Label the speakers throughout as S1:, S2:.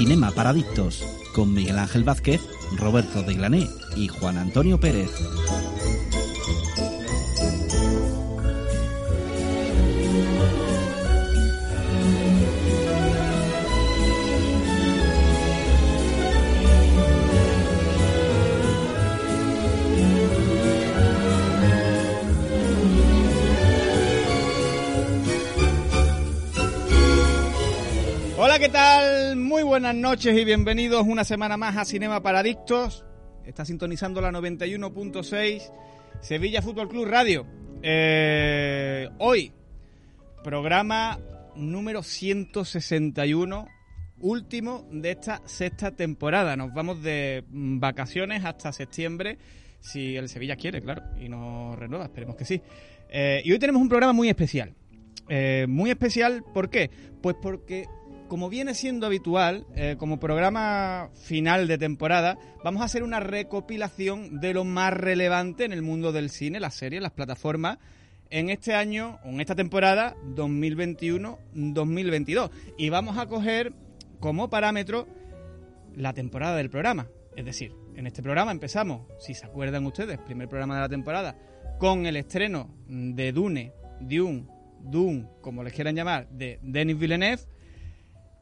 S1: Cinema para Adictos, con Miguel Ángel Vázquez, Roberto de Glané y Juan Antonio Pérez.
S2: Hola, ¿qué tal? Muy buenas noches y bienvenidos una semana más a Cinema para Adictos. Está sintonizando la 91.6 Sevilla Fútbol Club Radio. Eh, hoy, programa número 161, último de esta sexta temporada. Nos vamos de vacaciones hasta septiembre, si el Sevilla quiere, claro, y nos renueva, esperemos que sí. Eh, y hoy tenemos un programa muy especial. Eh, muy especial, ¿por qué? Pues porque como viene siendo habitual, eh, como programa final de temporada, vamos a hacer una recopilación de lo más relevante en el mundo del cine, las series, las plataformas, en este año, en esta temporada 2021-2022. Y vamos a coger como parámetro la temporada del programa. Es decir, en este programa empezamos, si se acuerdan ustedes, primer programa de la temporada, con el estreno de Dune, Dune, Dune, como les quieran llamar, de Denis Villeneuve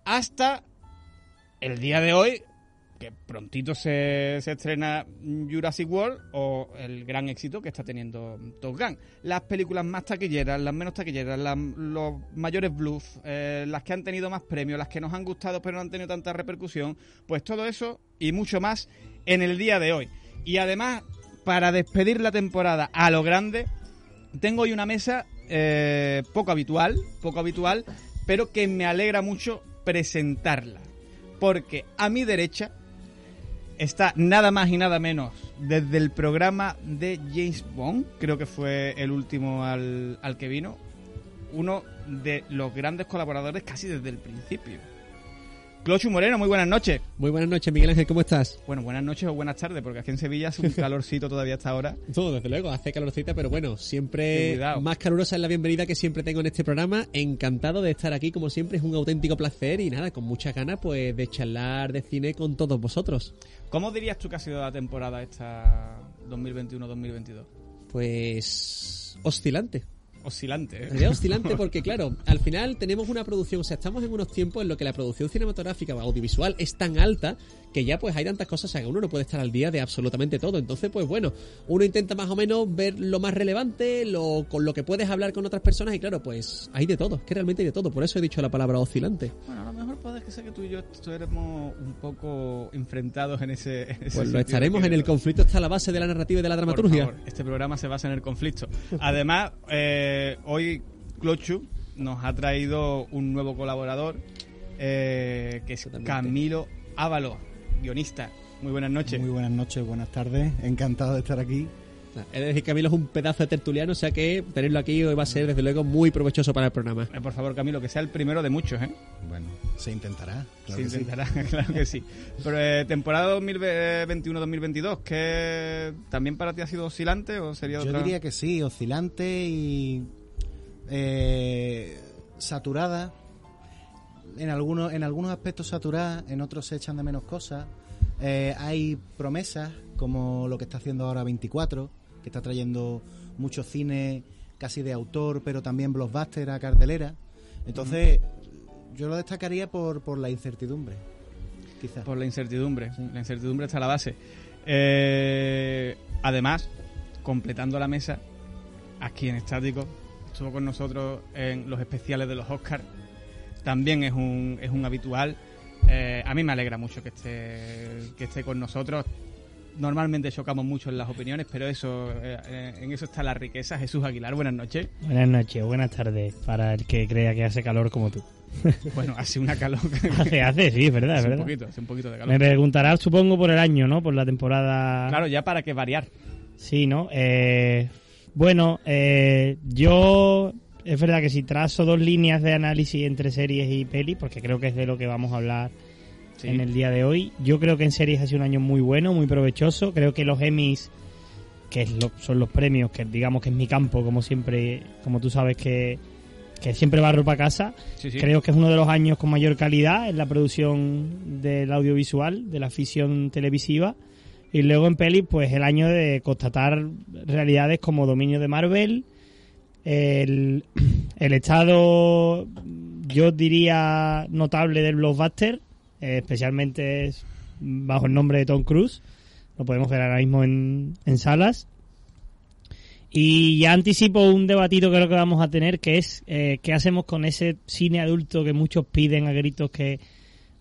S2: hasta el día de hoy, que prontito se, se, estrena Jurassic World o el gran éxito que está teniendo Top Gun. Las películas más taquilleras, las menos taquilleras, los mayores bluffs, eh, las que han tenido más premios, las que nos han gustado pero no han tenido tanta repercusión, pues todo eso y mucho más en el día de hoy. Y además, para despedir la temporada a lo grande, tengo hoy una mesa eh, poco habitual, poco habitual, pero que me alegra mucho presentarla. Porque a mi derecha está nada más y nada menos desde el programa de James Bond, creo que fue el último al, al que vino, uno de los grandes colaboradores casi desde el principio. Clochu Moreno, muy buenas noches.
S3: Muy buenas noches, Miguel Ángel, ¿cómo estás?
S2: Bueno, buenas noches o buenas tardes, porque aquí en Sevilla hace un calorcito todavía hasta ahora.
S3: Todo, desde luego, hace calorcita, pero bueno, siempre más calurosa es la bienvenida que siempre tengo en este programa. Encantado de estar aquí, como siempre, es un auténtico placer y nada, con muchas ganas pues de charlar de cine con todos vosotros.
S2: ¿Cómo dirías tú que ha sido la temporada esta 2021-2022?
S3: Pues oscilante
S2: oscilante.
S3: ¿eh? oscilante porque, claro, al final tenemos una producción, o sea, estamos en unos tiempos en los que la producción cinematográfica o audiovisual es tan alta que ya pues hay tantas cosas, o sea, que uno no puede estar al día de absolutamente todo. Entonces, pues bueno, uno intenta más o menos ver lo más relevante, lo, con lo que puedes hablar con otras personas y claro, pues hay de todo, es que realmente hay de todo. Por eso he dicho la palabra oscilante.
S2: Bueno, a lo mejor puede que sea que tú y yo estuviéramos un poco enfrentados en ese... En ese
S3: pues lo estaremos, en el conflicto está la base de la narrativa y de la dramaturgia.
S2: Por favor, este programa se basa en el conflicto. Además, eh, hoy Clochu nos ha traído un nuevo colaborador, eh, que es Camilo Ábalos guionista. Muy buenas noches.
S4: Muy buenas noches, buenas tardes. Encantado de estar aquí.
S3: Es decir, Camilo es un pedazo de tertuliano, o sea que tenerlo aquí hoy va a ser, desde luego, muy provechoso para el programa.
S2: Eh, por favor, Camilo, que sea el primero de muchos, ¿eh?
S4: Bueno, se intentará.
S2: Claro se intentará, sí. claro que sí. Pero eh, temporada 2021-2022, ¿qué también para ti ha sido oscilante o sería
S4: Yo diría que sí, oscilante y eh, saturada. En algunos, en algunos aspectos saturada, en otros se echan de menos cosas. Eh, hay promesas, como lo que está haciendo ahora 24, que está trayendo mucho cine casi de autor, pero también blockbuster a cartelera. Entonces, yo lo destacaría por, por la incertidumbre, quizás.
S2: Por la incertidumbre, sí. la incertidumbre está a la base. Eh, además, completando la mesa, aquí en Estático, estuvo con nosotros en los especiales de los Oscars. También es un, es un habitual. Eh, a mí me alegra mucho que esté, que esté con nosotros. Normalmente chocamos mucho en las opiniones, pero eso eh, eh, en eso está la riqueza. Jesús Aguilar, buenas noches.
S5: Buenas noches, buenas tardes, para el que crea que hace calor como tú.
S2: Bueno, hace una calor.
S5: Hace, hace, sí, es verdad, es
S2: Hace un
S5: verdad.
S2: poquito, hace un poquito de
S5: Me
S2: calor.
S5: preguntarás, supongo, por el año, ¿no? Por la temporada.
S2: Claro, ya para que variar.
S5: Sí, ¿no? Eh, bueno, eh, yo es verdad que si trazo dos líneas de análisis entre series y pelis, porque creo que es de lo que vamos a hablar
S2: Sí.
S5: en el día de hoy, yo creo que en series ha sido un año muy bueno, muy provechoso. Creo que los Emmys, que es lo- son los premios, que digamos que es mi campo, como siempre, como tú sabes que, que siempre barro para casa,
S2: Sí, sí.
S5: Creo que es uno de los años con mayor calidad en la producción del audiovisual, de la ficción televisiva. Y luego en peli, pues el año de constatar realidades como dominio de Marvel, el, el estado, yo diría, notable del blockbuster, eh, especialmente es bajo el nombre de Tom Cruise. Lo podemos ver ahora mismo en, en salas. Y ya anticipo un debatito que creo que vamos a tener, que es eh, qué hacemos con ese cine adulto que muchos piden a gritos que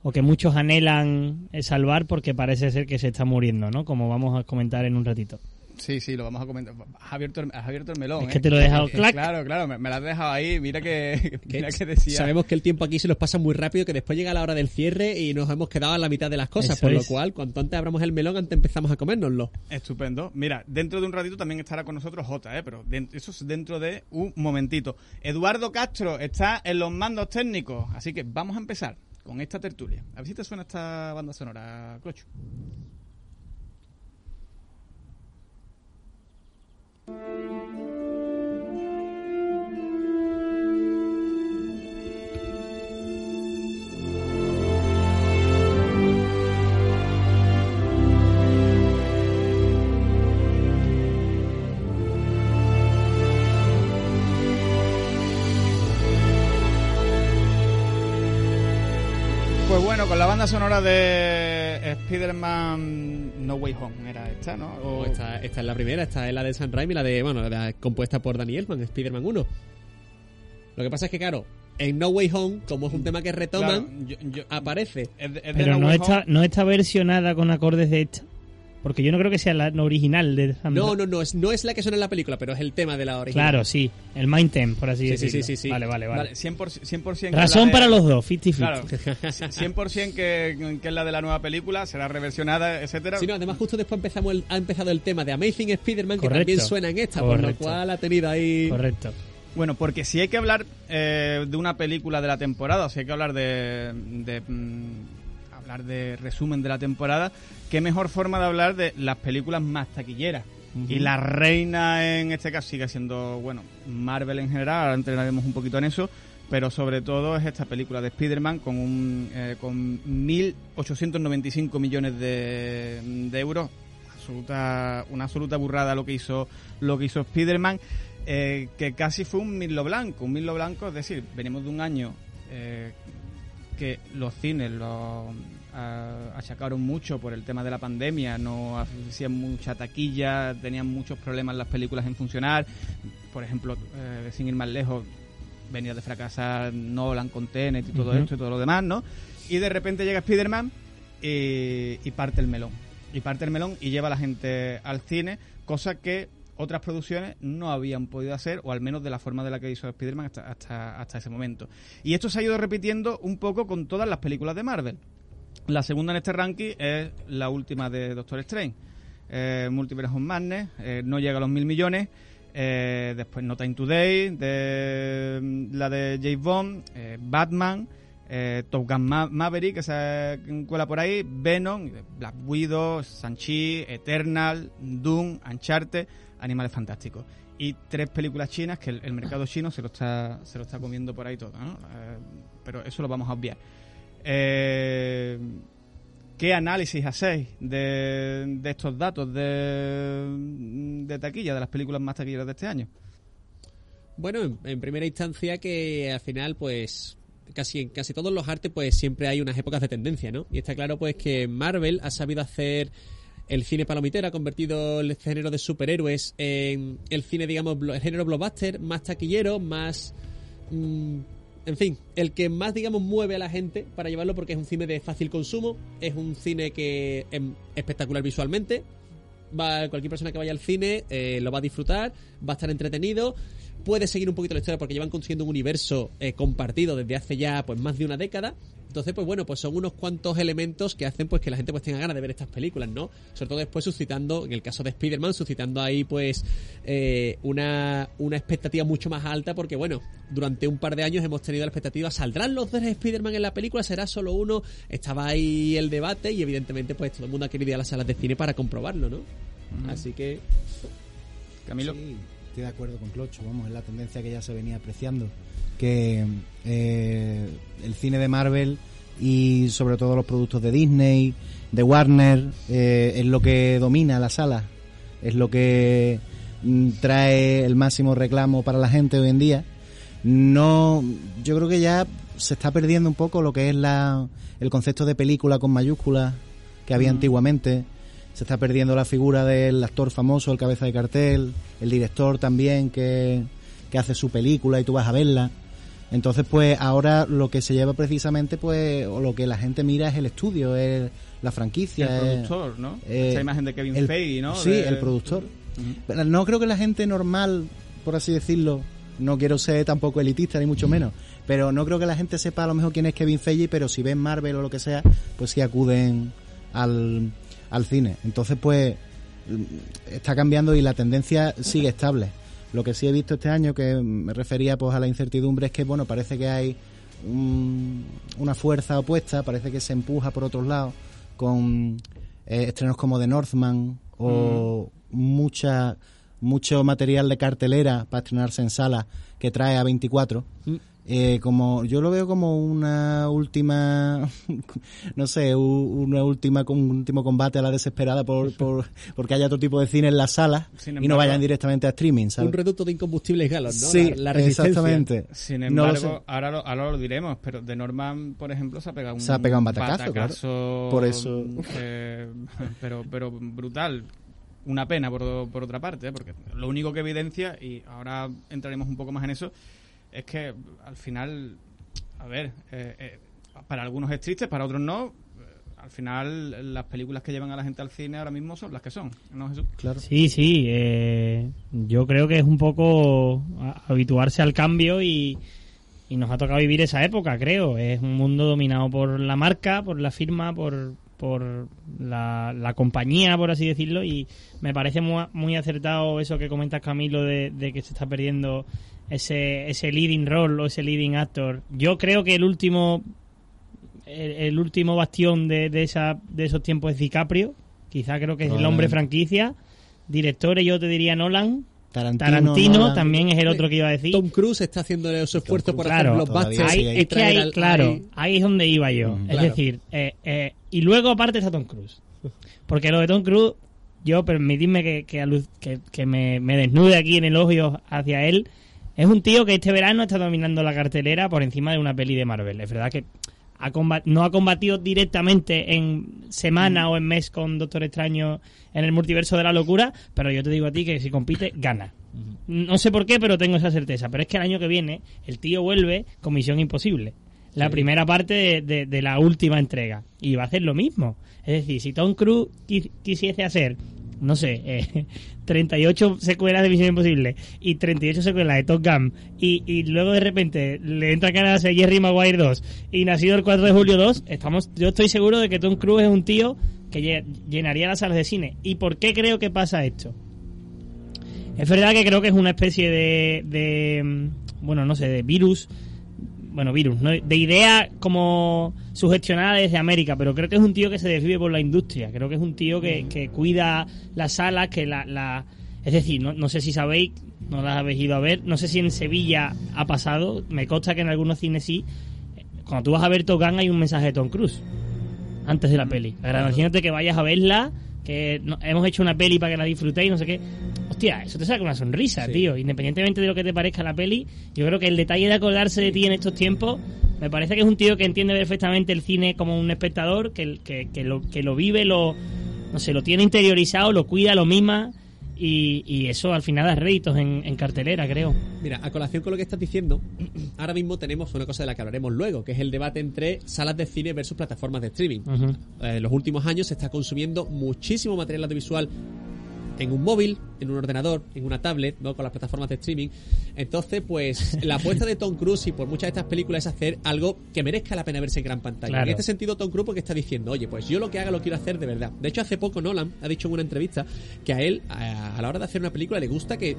S5: o que muchos anhelan eh, salvar porque parece ser que se está muriendo, ¿no? Como vamos a comentar en un ratito.
S2: Sí, sí, lo vamos a comentar. Has abierto el, has abierto el melón.
S5: Es
S2: ¿eh?
S5: que te lo he dejado
S2: Eh,
S5: clac.
S2: Claro, claro, me, me lo has dejado ahí. Mira que, mira que decía.
S3: Sabemos que el tiempo aquí se nos pasa muy rápido, que después llega la hora del cierre y nos hemos quedado a la mitad de las cosas,
S5: Eso
S3: por lo cual, cuanto antes abramos el melón, antes empezamos a comérnoslo.
S2: Estupendo. Mira, dentro de un ratito también estará con nosotros Jota, ¿eh? pero eso es dentro de un momentito. Eduardo Castro está en los mandos técnicos, así que vamos a empezar con esta tertulia. A ver si te suena esta banda sonora, Clocho. Pues bueno, con la banda sonora de Spider-Man No Way Home era esta, ¿no? O-
S3: Esta, esta es la primera, esta es la de San Raimi, la de, bueno, la compuesta por Danny Elfman, Spider-Man 1. Lo que pasa es que, claro, en No Way Home, como es un tema que retoman,
S2: Claro, yo- yo-
S3: aparece.
S2: es de- es de
S5: Pero
S2: No
S5: no está, no está versionada con acordes de esta. Porque yo no creo que sea la original de Sam
S3: No, no, no, es, no es la que suena en la película, pero es el tema de la original.
S5: Claro, sí. El Mind Theme, por así
S3: Sí, sí,
S5: decirlo.
S3: sí, sí, sí.
S5: Vale, vale, vale.
S2: Vale, 100%, 100% que
S5: Razón
S2: de-
S5: para los dos, 50-50.
S2: Claro, 100% que, que es la de la nueva película, será reversionada, etcétera.
S3: Sí, no, además justo después empezamos el- ha empezado el tema de Amazing Spider-Man, que también suena en esta, por lo cual ha tenido ahí...
S5: Correcto.
S2: Bueno, porque si hay que hablar eh, de una película de la temporada, o si hay que hablar de, de, mm, hablar de resumen de la temporada, qué mejor forma de hablar de las películas más taquilleras. Y la reina en este caso sigue siendo, bueno, Marvel en general, ahora entrenaremos un poquito en eso, pero sobre todo es esta película de Spider-Man con, un, eh, con 1.895 millones de, de euros. Absoluta, una absoluta burrada lo que hizo, lo que hizo Spider-Man, eh, que casi fue un Mirlo Blanco. Un Mirlo Blanco, es decir, venimos de un año eh, que los cines lo ah, achacaron mucho por el tema de la pandemia, no hacían mucha taquilla, tenían muchos problemas las películas en funcionar. Por ejemplo, eh, sin ir más lejos, venía de fracasar Nolan con Tenet y todo esto y todo lo demás, ¿no? Y de repente llega Spider-Man y, y parte el melón. Y parte el melón y lleva a la gente al cine, cosa que otras producciones no habían podido hacer, o al menos de la forma de la que hizo Spider-Man hasta, hasta, hasta ese momento. Y esto se ha ido repitiendo un poco con todas las películas de Marvel. La segunda en este ranking es la última de Doctor Strange. Eh, Multiverse of Madness, eh, no llega a los mil millones. Eh, después No Time Today, de, mm, la de James Bond, eh, Batman, eh, Top Gun Ma- Maverick, que se cuela por ahí, Venom, Black Widow, Sanchi, Eternal, Doom, Uncharted, Animales Fantásticos. Y tres películas chinas que el, el mercado chino se lo está se lo está comiendo por ahí todo, ¿no? Eh, pero eso lo vamos a obviar. Eh, ¿Qué análisis hacéis de, de estos datos de, taquilla, de las películas más taquilleras de este año?
S3: Bueno, en, primera instancia que al final, pues, casi en casi todos los artes, pues siempre hay unas épocas de tendencia, ¿no? Y está claro, pues, que Marvel ha sabido hacer el cine palomitero, ha convertido el género de superhéroes en el cine, digamos, el género blockbuster, más taquillero, más mm, en fin, el que más, digamos, mueve a la gente para llevarlo porque es un cine de fácil consumo, es un cine que es espectacular visualmente, va cualquier persona que vaya al cine eh, lo va a disfrutar, va a estar entretenido, puede seguir un poquito la historia porque llevan consiguiendo un universo eh, compartido desde hace ya pues más de una década. Entonces, pues bueno, pues son unos cuantos elementos que hacen pues que la gente pues tenga ganas de ver estas películas, ¿no? Sobre todo después suscitando, en el caso de Spider-Man, suscitando ahí pues eh, una, una expectativa mucho más alta porque bueno, durante un par de años hemos tenido la expectativa, ¿saldrán los tres Spider-Man en la película? ¿Será solo uno? Estaba ahí el debate y evidentemente pues todo el mundo ha querido ir a las salas de cine para comprobarlo, ¿no? Así que...
S2: Camilo.
S4: Sí, estoy de acuerdo con Clocho, vamos, es la tendencia que ya se venía apreciando. Que eh, el cine de Marvel y sobre todo los productos de Disney, de Warner, eh, es lo que domina la sala, es lo que mm, trae el máximo reclamo para la gente hoy en día. No, yo creo que ya se está perdiendo un poco lo que es la, el concepto de película con mayúsculas que había antiguamente. Se está perdiendo la figura del actor famoso, el cabeza de cartel, el director también que, que hace su película y tú vas a verla. Entonces, pues ahora lo que se lleva precisamente, pues, o lo que la gente mira es el estudio, es la franquicia.
S2: el
S4: es-
S2: productor, ¿no?
S4: eh,
S2: Esa imagen de Kevin
S4: el-
S2: Feige, ¿no?
S4: Sí,
S2: De-
S4: el productor. No creo que la gente normal, por así decirlo, no quiero ser tampoco elitista ni mucho menos, pero no creo que la gente sepa a lo mejor quién es Kevin Feige, pero si ven Marvel o lo que sea, pues sí acuden al, al cine. Entonces, pues mm, está cambiando y la tendencia sigue estable. Lo que sí he visto este año, que me refería pues a la incertidumbre, es que bueno, parece que hay un- una fuerza opuesta, parece que se empuja por otros lados con eh, estrenos como The Northman o mucha mucho material de cartelera para estrenarse en sala que trae a 24 eh, como yo lo veo como una última no sé una última un último combate a la desesperada por, por porque haya otro tipo de cine en las salas
S2: Sin
S4: y no vayan directamente a streaming ¿sabes?
S3: Un reducto de incombustibles galos, ¿no?
S4: sí
S3: la, la resistencia.
S4: exactamente
S2: Sin
S4: No lo
S2: embargo,
S4: sé.
S2: ahora, lo, ahora lo diremos, pero de Norman, por ejemplo, se ha pegado un,
S4: Se ha pegado un batacazo,
S2: batacazo,
S4: Por eso-
S2: eh, pero, pero brutal. Una pena, por, por otra parte, ¿eh? porque lo único que evidencia, y ahora entraremos un poco más en eso, es que al final, a ver, eh, eh, para algunos es triste, para otros no. eh, Al final, las películas que llevan a la gente al cine ahora mismo son las que son, ¿no, Jesús?
S4: claro
S5: Sí, sí. eh, yo creo que es un poco a- habituarse al cambio y, y nos ha tocado vivir esa época, creo. Es un mundo dominado por la marca, por la firma, por, por la, la compañía, por así decirlo. Y me parece muy, muy acertado eso que comentas, Camilo, de, de que se está perdiendo ese, ese leading role o ese leading actor. Yo creo que el último el, el último bastión de, de, esa, de esos tiempos es DiCaprio. Quizá creo que es el hombre franquicia. Directores, yo te diría Nolan.
S4: Tarantino,
S5: Tarantino
S4: Nolan.
S5: también es el otro que iba a decir.
S3: Tom Cruise está haciendo su esfuerzo por
S5: Claro,
S3: hacer blockbusters
S5: es que ahí,
S3: al-
S5: claro,
S3: ahí-
S5: ahí es donde iba yo.
S4: Ujú.
S5: Es
S3: Claro.
S5: decir, eh, eh, y luego aparte está Tom Cruise. Porque lo de Tom Cruise, yo permitidme que, que, alu- que- que me, me desnude aquí en el ojo hacia él. Es un tío que este verano está dominando la cartelera por encima de una peli de Marvel. Es verdad que ha no ha combatido directamente en semana o en mes con Doctor Extraño en el multiverso de la locura, pero yo te digo a ti que si compite, gana. No sé por qué, pero tengo esa certeza. Pero es que el año que viene el tío vuelve con Misión Imposible. La primera parte de, de- de la última entrega. Y va a hacer lo mismo. Es decir, si Tom Cruise qui- quisiese hacer, no sé, eh, 38 secuelas de Misión Imposible y 38 secuelas de Top Gun y, y luego de repente le entra ganas a Jerry Maguire 2 y nacido el 4 de julio 2, estamos, yo estoy seguro de que Tom Cruise es un tío que lle- llenaría las salas de cine. ¿Y por qué creo que pasa esto? Es verdad que creo que es una especie de, de mm, bueno, no sé, de virus, bueno, virus, ¿no? de idea como sugestionada desde América, pero creo que es un tío que se desvive por la industria, creo que es un tío que, que cuida las salas, que la... la es decir, no, no sé si sabéis, no las habéis ido a ver, no sé si en Sevilla ha pasado, me consta que en algunos cines sí, cuando tú vas a ver Top Gun hay un mensaje de Tom Cruise antes de la peli. Ahora, imagínate que vayas a verla, que hemos hecho una peli para que la disfrutéis, no sé qué. Hostia, eso te saca una sonrisa, tío. Independientemente de lo que te parezca la peli, yo creo que el detalle de acordarse de ti en estos tiempos, me parece que es un tío que entiende perfectamente el cine como un espectador, que, que, que lo, que lo vive, lo, no sé, lo tiene interiorizado, lo cuida, lo mima. y, y eso al final da réditos en, en cartelera, creo.
S3: Mira, a colación con lo que estás diciendo, ahora mismo tenemos una cosa de la que hablaremos luego, que es el debate entre salas de cine versus plataformas de streaming. Eh, en los últimos años se está consumiendo muchísimo material audiovisual en un móvil, en un ordenador, en una tablet, ¿no? Con las plataformas de streaming. Entonces, pues, la apuesta de Tom Cruise y por muchas de estas películas es hacer algo que merezca la pena verse en gran pantalla.
S5: Claro.
S3: En este sentido, Tom Cruise porque está diciendo, oye, pues yo lo que haga lo quiero hacer de verdad. De hecho, hace poco Nolan ha dicho en una entrevista que a él, a, a la hora de hacer una película, le gusta que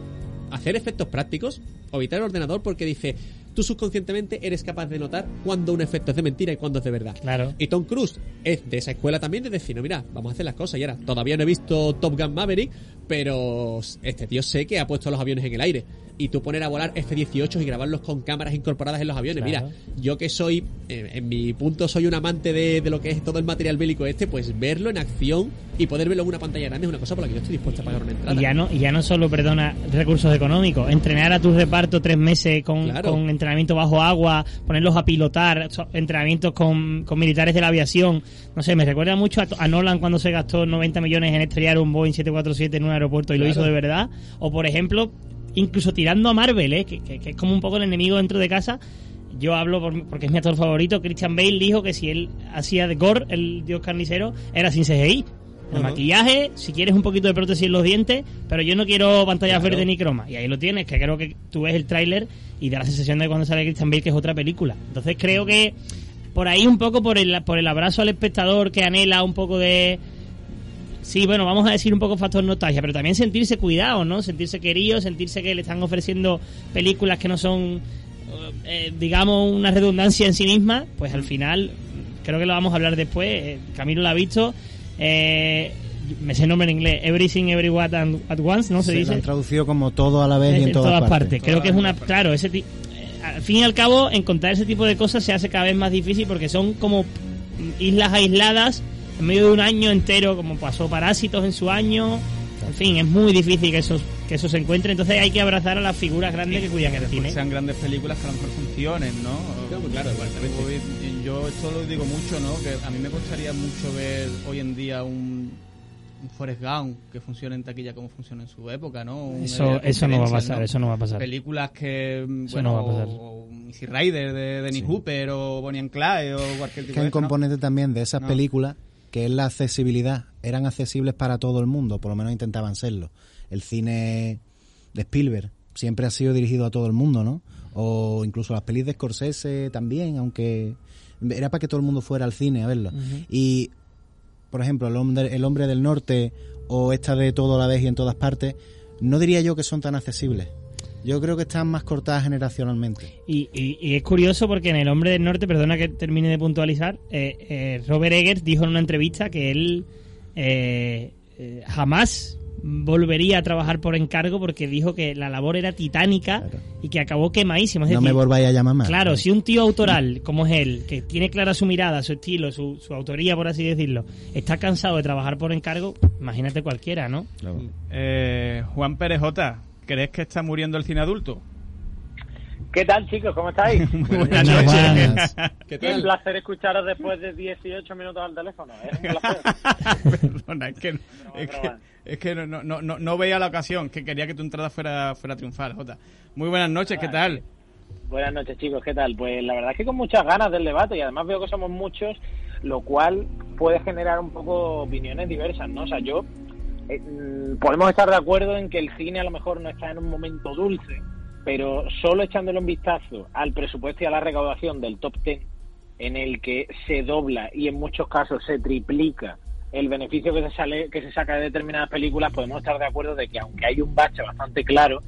S3: hacer efectos prácticos evitar el ordenador porque dice, tú subconscientemente eres capaz de notar cuando un efecto es de mentira y cuando es de verdad.
S5: Claro.
S3: Y Tom Cruise es de esa escuela también de decir, no, mira, vamos a hacer las cosas y ahora, todavía no he visto Top Gun Maverick, pero este tío sé que ha puesto los aviones en el aire. Y tú poner a volar F-18 y grabarlos con cámaras incorporadas en los aviones.
S5: Claro.
S3: Mira, yo que soy, eh, en mi punto soy un amante de, de lo que es todo el material bélico este, pues verlo en acción y poder verlo en una pantalla grande es una cosa por la que yo estoy dispuesto a pagar una entrada.
S5: Y ya no, y ya no solo, perdona, recursos económicos. Entrenar a tu reparto tres meses con,
S3: Claro.
S5: con entrenamiento bajo agua, ponerlos a pilotar, entrenamientos con, con militares de la aviación. No sé, me recuerda mucho a, a Nolan cuando se gastó 90 millones en estrellar un Boeing 747 en un aeropuerto y lo hizo de verdad. O, por ejemplo, incluso tirando a Marvel, ¿eh? que, que- que es como un poco el enemigo dentro de casa. Yo hablo por- porque es mi actor favorito. Christian Bale dijo que si él hacía de Gore, el dios carnicero, era sin CGI. El maquillaje, si quieres un poquito de prótesis en los dientes, pero yo no quiero pantallas
S3: Claro.
S5: verdes ni croma. Y ahí lo tienes, que creo que tú ves el tráiler y da la sensación de cuando sale Christian Bale que es otra película. Entonces creo que por ahí un poco por el, por el abrazo al espectador que anhela un poco de... Sí, bueno, vamos a decir un poco factor nostalgia, pero también sentirse cuidado, ¿no? Sentirse querido, sentirse que le están ofreciendo películas que no son, eh, digamos, una redundancia en sí misma, pues al final, creo que lo vamos a hablar después, eh, Camilo lo ha visto, eh, me sé el nombre en inglés, Everything Everywhere at, at Once, ¿no? Se,
S4: Se
S5: dice
S4: han traducido como todo a la vez y en todas, partes.
S5: Creo que es una, claro, ese ti- eh, al fin y al cabo, encontrar ese tipo de cosas se hace cada vez más difícil porque son como islas aisladas en medio de un año entero, como pasó Parásitos en su año. En fin, es muy difícil que eso, que eso se encuentre. Entonces hay que abrazar a las figuras grandes que cuidan el cine.
S2: sean grandes películas que a lo mejor funcionen, ¿no?
S3: Claro, claro, exactamente.
S2: Hoy- Yo esto lo digo mucho, ¿no? Que a mí me costaría mucho ver hoy en día un, un Forrest Gump que funcione en taquilla como funciona en su época, ¿no? Un
S5: Eso,
S2: Area
S5: eso no va a pasar,
S2: ¿no?
S5: eso no va a pasar.
S2: Películas que, mm,
S5: Eso
S2: bueno,
S5: no va a pasar.
S2: o, o Easy Rider de Dennis Hooper o Bonnie and Clyde o cualquier tipo
S4: que hay
S2: de
S4: un
S2: esto, ¿no?
S4: componente también de esas
S2: No.
S4: películas que es la accesibilidad. Eran accesibles para todo el mundo, por lo menos intentaban serlo. El cine de Spielberg siempre ha sido dirigido a todo el mundo, ¿no? O incluso las pelis de Scorsese también, aunque era para que todo el mundo fuera al cine a verlo. Y, por ejemplo, el hombre, el hombre del norte o esta de todo a la vez y en todas partes, no diría yo que son tan accesibles. Yo creo que están más cortadas generacionalmente.
S5: Y, y- y es curioso porque en El Hombre del Norte, perdona que termine de puntualizar, eh, eh, Robert Eggers dijo en una entrevista que él eh, eh, jamás volvería a trabajar por encargo porque dijo que la labor era titánica
S4: Claro.
S5: y que acabó quemadísimo. Es
S4: no
S5: decir,
S4: me volváis a llamar más.
S5: Claro, si un tío autoral como es él, que tiene clara su mirada, su estilo, su, su autoría, por así decirlo, está cansado de trabajar por encargo, imagínate cualquiera, ¿no?
S4: Claro.
S2: Eh, Juan Pérez J, ¿crees que está muriendo el cine adulto?
S6: ¿Qué tal, chicos? ¿Cómo estáis?
S2: Buenas noches.
S4: buenas.
S3: ¿Qué
S6: placer escucharos después de 18 minutos al teléfono. Es un placer.
S2: Perdona, es que, es que, es que no, no, no, no- no veía la ocasión, que quería que tu entrada fuera, fuera triunfal, Jota. Muy buenas noches, ¿qué tal?
S6: Buenas noches, chicos. ¿Qué tal? Pues la verdad es que con muchas ganas del debate y además veo que somos muchos, lo cual puede generar un poco opiniones diversas, ¿no? O sea, yo eh, mm, podemos estar de acuerdo en que el cine a lo mejor no está en un momento dulce, pero solo echándole un vistazo al presupuesto y a la recaudación del top 10, en el que se dobla y en muchos casos se triplica el beneficio que se sale que se saca de determinadas películas, podemos estar de acuerdo de que aunque hay un bache bastante claro,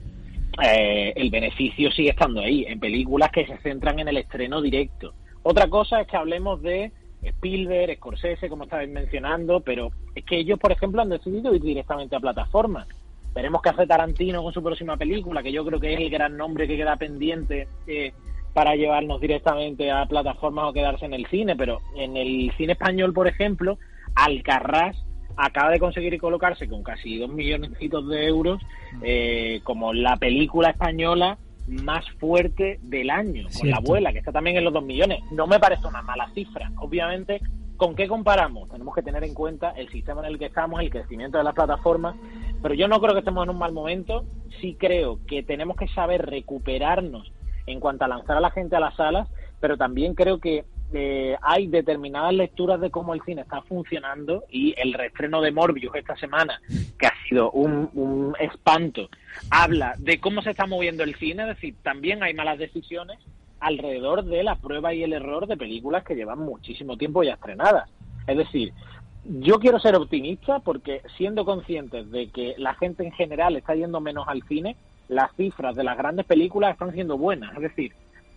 S6: eh, el beneficio sigue estando ahí, en películas que se centran en el estreno directo. Otra cosa es que hablemos de Spielberg, Scorsese, como estabais mencionando, pero es que ellos, por ejemplo, han decidido ir directamente a plataformas. Veremos qué hace Tarantino con su próxima película, que yo creo que es el gran nombre que queda pendiente eh, para llevarnos directamente a plataformas o quedarse en el cine, pero en el cine español, por ejemplo, Alcarrás acaba de conseguir colocarse con casi dos millones de euros eh, como la película española más fuerte del año, con la abuela, que está también en los dos millones. No me parece una mala cifra. Obviamente, ¿con qué comparamos? Tenemos que tener en cuenta el sistema en el que estamos, el crecimiento de las plataformas Pero yo no creo que estemos en un mal momento. Sí creo que tenemos que saber recuperarnos en cuanto a lanzar a la gente a las salas, pero también creo que eh, hay determinadas lecturas de cómo el cine está funcionando y el reestreno de Morbius esta semana, que ha sido un, un espanto, habla de cómo se está moviendo el cine, es decir, también hay malas decisiones alrededor de la prueba y el error de películas que llevan muchísimo tiempo ya estrenadas. Es decir, yo quiero ser optimista porque siendo conscientes de que la gente en general está yendo menos al cine, las cifras de las grandes películas están siendo buenas. Es decir,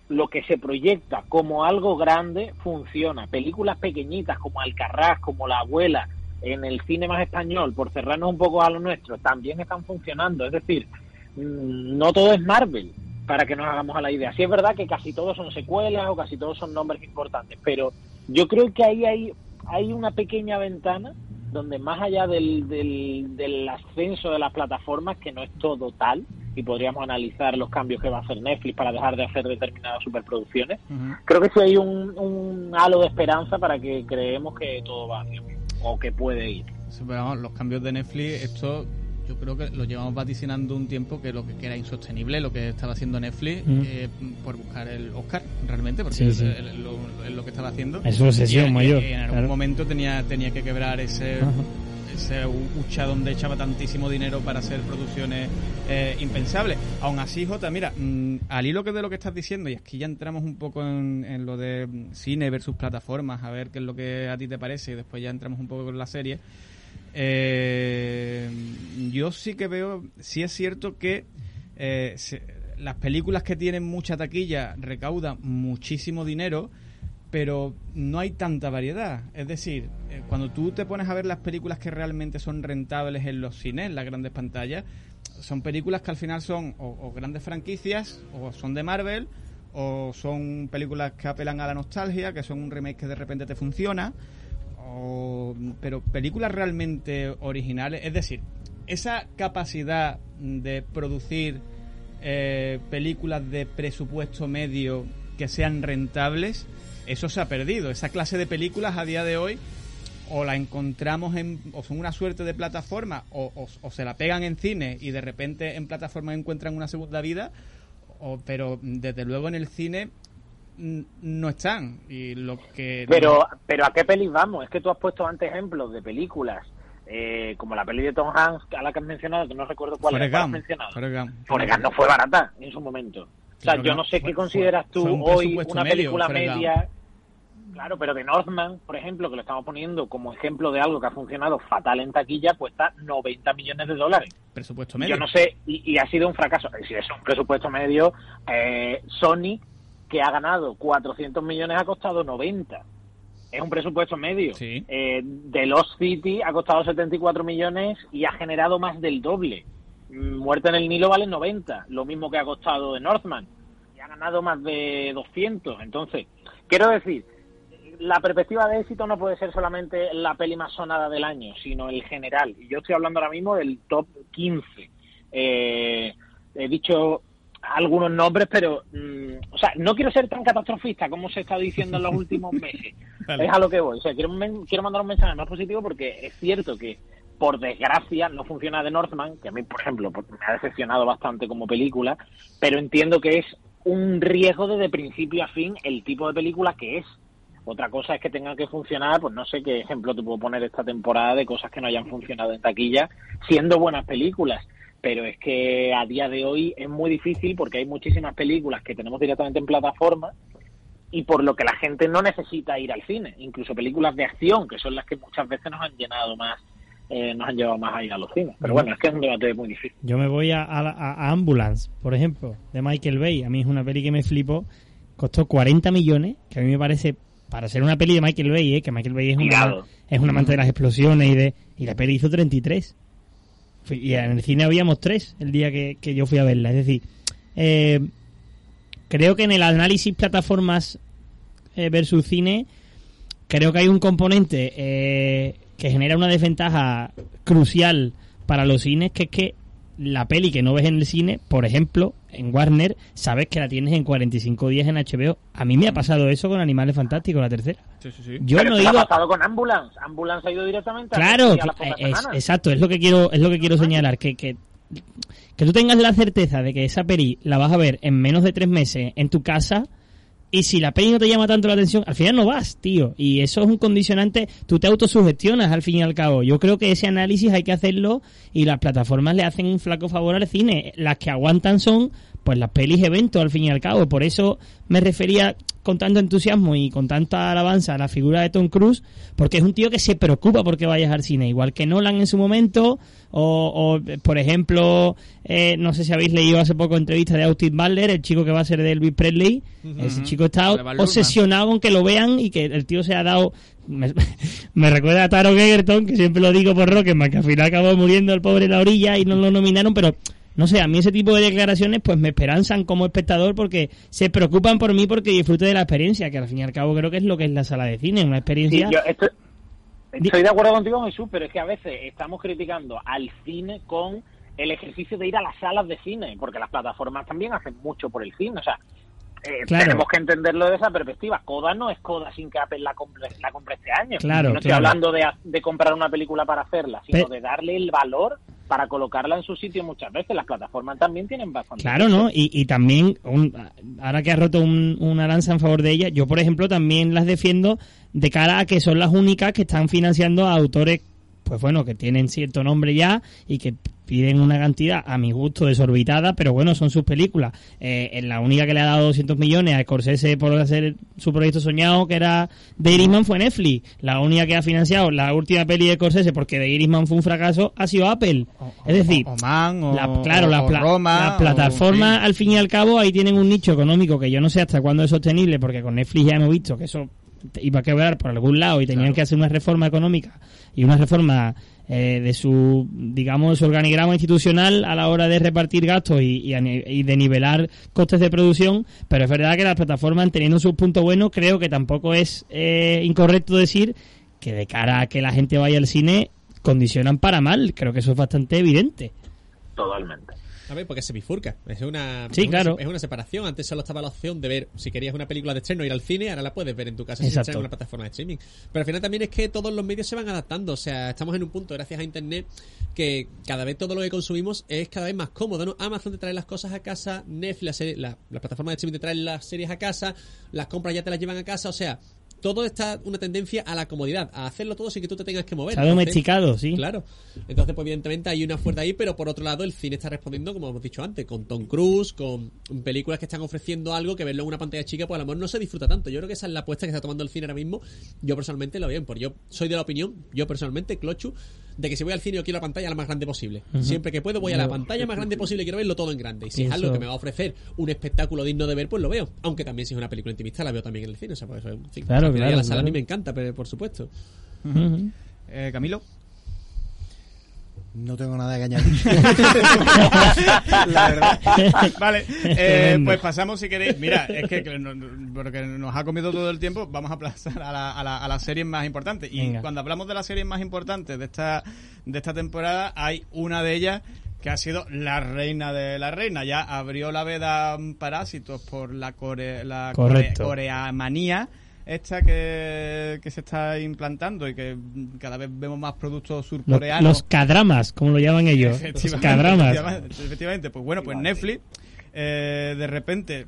S6: lo que se proyecta como algo grande funciona. Películas pequeñitas como Alcarrás, como La Abuela, en el cine más español, por cerrarnos un poco a lo nuestro, también están funcionando. Es decir, mm, no todo es Marvel, para que nos hagamos a la idea. Sí es verdad que casi todos son secuelas o casi todos son nombres importantes, pero yo creo que ahí hay, hay una pequeña ventana donde más allá del, del, del ascenso de las plataformas, que no es todo tal, y podríamos analizar los cambios que va a hacer Netflix para dejar de hacer determinadas superproducciones, creo que sí hay un, un halo de esperanza para que creemos que todo va bien, o que puede ir.
S2: Sí, pero vamos, los cambios de Netflix, esto yo creo que lo llevamos vaticinando un tiempo que lo que, que era insostenible, lo que estaba haciendo Netflix
S5: Mm.
S2: eh, por buscar el Oscar, realmente, porque
S5: Sí,
S2: es,
S5: sí.
S2: lo, es lo que estaba haciendo.
S5: Es su obsesión mayor,
S2: en algún
S5: claro.
S2: momento tenía, tenía que quebrar ese,
S5: Ajá.
S2: ese hucha donde echaba tantísimo dinero para hacer producciones eh, impensables. Aún así, Jota, mira, mm, al hilo que de lo que estás diciendo, y aquí ya entramos un poco en, en lo de mm, cine versus plataformas, a ver qué es lo que a ti te parece, y después ya entramos un poco con la serie. Eh, yo sí que veo, sí es cierto que eh, se- las películas que tienen mucha taquilla recaudan muchísimo dinero, pero no hay tanta variedad. Es decir, eh, cuando tú te pones a ver las películas que realmente son rentables en los cines, en las grandes pantallas, son películas que al final son o, o grandes franquicias, o son de Marvel, o son películas que apelan a la nostalgia, que son un remake que de repente te funciona, pero películas realmente originales, es decir, esa capacidad de producir eh, películas de presupuesto medio que sean rentables, eso se ha perdido. Esa clase de películas a día de hoy o la encontramos en, o son una suerte de plataforma, o, o- o se la pegan en cine y de repente en plataforma encuentran una segunda vida, o, pero desde luego en el cine no están. Y lo que.
S6: Pero, pero ¿a qué pelis vamos? Es que tú has puesto antes ejemplos de películas eh, como la peli de Tom Hanks, a la que has mencionado, que no recuerdo cuál
S2: Forrest
S6: era, ¿cuál has mencionado.
S2: Forrest
S6: no fue barata en su momento. O sea, yo
S2: no.
S6: sé
S2: Fue-
S6: qué
S2: fue-
S6: consideras tú
S2: fue un
S6: hoy una
S2: medio,
S6: película media. Claro, pero de Northman, por ejemplo, que lo estamos poniendo como ejemplo de algo que ha funcionado fatal en taquilla, cuesta 90 millones de dólares.
S2: Presupuesto medio.
S6: Yo no sé, y, y ha sido un fracaso. Si es un presupuesto medio, eh, Sony, que ha ganado 400 millones, ha costado 90. Es un presupuesto medio.
S2: Sí.
S6: Eh, The Lost City ha costado 74 millones y ha generado más del doble. Mm, Muerte en el Nilo vale 90, lo mismo que ha costado de Northman. Y ha ganado más de 200. Entonces, quiero decir, la perspectiva de éxito no puede ser solamente la peli más sonada del año, sino el general. Y yo estoy hablando ahora mismo del top 15. Eh, he dicho algunos nombres, pero, mm, o sea, no quiero ser tan catastrofista como se está diciendo en los últimos meses.
S2: Vale.
S6: Es a lo que voy. O sea, quiero, quiero mandar un mensaje más positivo porque es cierto que, por desgracia, no funciona de Northman, que a mí, por ejemplo, me ha decepcionado bastante como película, pero entiendo que es un riesgo desde principio a fin el tipo de película que es. Otra cosa es que tenga que funcionar, pues no sé qué ejemplo te puedo poner esta temporada de cosas que no hayan funcionado en taquilla, siendo buenas películas. Pero es que a día de hoy es muy difícil porque hay muchísimas películas que tenemos directamente en plataforma y por lo que la gente no necesita ir al cine. Incluso películas de acción, que son las que muchas veces nos han llenado más, eh, nos han llevado más a ir a los cines. Pero bueno, es que es un debate muy difícil.
S5: Yo me voy a, a- a Ambulance, por ejemplo, de Michael Bay. A mí es una peli que me flipó. Costó 40 millones, que a mí me parece, para ser una peli de Michael Bay, ¿eh? que Michael Bay es una, es un amante de las explosiones y de y la peli hizo 33. Y en el cine habíamos tres el día que, que yo fui a verla. Es decir, eh, creo que en el análisis plataformas eh, versus cine, creo que hay un componente eh, que genera una desventaja crucial para los cines, que es que la peli que no ves en el cine, por ejemplo, en Warner, sabes que la tienes en 45 días en HBO. A mí me ha pasado eso con Animales Fantásticos, la tercera.
S2: Sí, sí, sí.
S5: Yo
S6: Pero
S5: no he
S6: ¿qué
S5: ido...
S6: ha pasado con Ambulance? Ambulance ha ido directamente a
S5: Claro,
S6: a
S5: es-
S6: semanas.
S5: exacto, es lo que quiero, es lo que quiero señalar, que, que, que tú tengas la certeza de que esa peli la vas a ver en menos de tres meses en tu casa, y si la peli no te llama tanto la atención, al final no vas, tío. Y eso es un condicionante, tú te autosugestionas al fin y al cabo. Yo creo que ese análisis hay que hacerlo y las plataformas le hacen un flaco favor al cine. Las que aguantan son pues las pelis eventos al fin y al cabo. Por eso me refería con tanto entusiasmo y con tanta alabanza a la figura de Tom Cruise, porque es un tío que se preocupa porque vayas al cine, igual que Nolan en su momento, o, o, por ejemplo, eh, no sé si habéis leído hace poco entrevista de Austin Butler, el chico que va a ser de Elvis Presley, ese chico está obsesionado con que lo vean y que el tío se ha dado... Me, me recuerda a Taro Egerton, que siempre lo digo por Rocketman, que al final acabó muriendo el pobre en la orilla y no lo nominaron, pero no sé, a mí ese tipo de declaraciones pues me esperanzan como espectador porque se preocupan por mí porque disfrute de la experiencia, que al fin y al cabo creo que es lo que es la sala de cine, una
S6: Sí,
S5: experiencia...
S6: yo estoy, estoy de acuerdo contigo, Jesús, pero es que a veces estamos criticando al cine con el ejercicio de ir a las salas de cine, porque las plataformas también hacen mucho por el cine. O sea, eh,
S5: Claro.
S6: tenemos que entenderlo de esa perspectiva. Coda no es Coda sin que Apple la compre, la compre este año.
S5: Claro,
S6: no estoy
S5: claro.
S6: hablando de, de comprar una película para hacerla, sino
S5: Pe-
S6: de darle el valor para colocarla en su sitio muchas veces. Las plataformas también tienen bastante.
S5: Claro, ¿no? Y, y también, un- ahora que has roto un- una lanza en favor de ella, yo, por ejemplo, también las defiendo de cara a que son las únicas que están financiando a autores, pues bueno, que tienen cierto nombre ya y que piden una cantidad, a mi gusto, desorbitada, pero bueno, son sus películas. Eh, en la única que le ha dado 200 millones a Scorsese por hacer su proyecto soñado, que era The Irishman, fue Netflix. La única que ha financiado la última peli de Scorsese, porque The Irishman fue un fracaso, ha sido Apple. es decir,
S2: o, o Man, o,
S5: la- claro, las pla- plataformas,
S2: sí.
S5: al fin y al cabo, ahí tienen un nicho económico que yo no sé hasta cuándo es sostenible, porque con Netflix ya hemos visto que eso iba a quebrar por algún lado y tenían que hacer una reforma económica y una reforma eh, de su, digamos, su organigrama institucional a la hora de repartir gastos y, y, y de nivelar costes de producción, pero es verdad que las plataformas, teniendo sus puntos buenos, creo que tampoco es eh, incorrecto decir que de cara a que la gente vaya al cine, condicionan para mal. Creo que eso es bastante evidente.
S6: Totalmente.
S3: A ver, porque se bifurca. Es una,
S5: Sí,
S3: es una-
S5: claro.
S3: es una separación. Antes solo estaba la opción de ver, si querías una película de estreno, ir al cine, ahora la puedes ver en tu casa
S5: Exacto.
S3: estar en una plataforma de streaming. Pero al final también es que todos los medios se van adaptando. O sea, estamos en un punto, gracias a Internet, que cada vez todo lo que consumimos es cada vez más cómodo, ¿no? Amazon te trae las cosas a casa, Netflix, la serie- la, la plataforma de streaming te trae las series a casa, las compras ya te las llevan a casa, o sea... Todo está una tendencia a la comodidad, a hacerlo todo sin que tú te tengas que mover. Entonces-
S5: domesticado, sí.
S3: Claro. Entonces, pues evidentemente hay una fuerza ahí, pero por otro lado el cine está respondiendo, como hemos dicho antes, con Tom Cruise, con películas que están ofreciendo algo que verlo en una pantalla chica, pues a lo mejor no se disfruta tanto. Yo creo que esa es la apuesta que está tomando el cine ahora mismo. Yo personalmente lo veo bien, porque yo soy de la opinión, yo personalmente, Clochu, de que si voy al cine yo quiero la pantalla la más grande posible. Siempre que puedo voy a la pantalla más grande posible y quiero verlo todo en grande. Y si es algo que me va a ofrecer un espectáculo digno de ver, pues lo veo. Aunque también si es una película intimista la veo también en el cine. O sea, por eso, en fin,
S5: Claro,
S3: la sala a mí me encanta, pero por supuesto.
S2: Eh, Camilo.
S4: No tengo nada que añadir.
S2: La verdad. Vale, eh, pues pasamos si queréis. Mira, es que, porque nos ha comido todo el tiempo, vamos a pasar a, la, a, la- a las series más importantes. Y
S5: Venga.
S2: cuando hablamos de las series más importantes de esta, de esta temporada, hay una de ellas que ha sido la reina de la reina. Ya abrió la veda Parásitos por la, core, la core- coreamanía esta que, que se está implantando y que cada vez vemos más productos surcoreanos.
S5: los cadramas, como lo llaman ellos. Los cadramas.
S2: efectivamente, efectivamente. pues bueno, pues Netflix eh, de repente eh,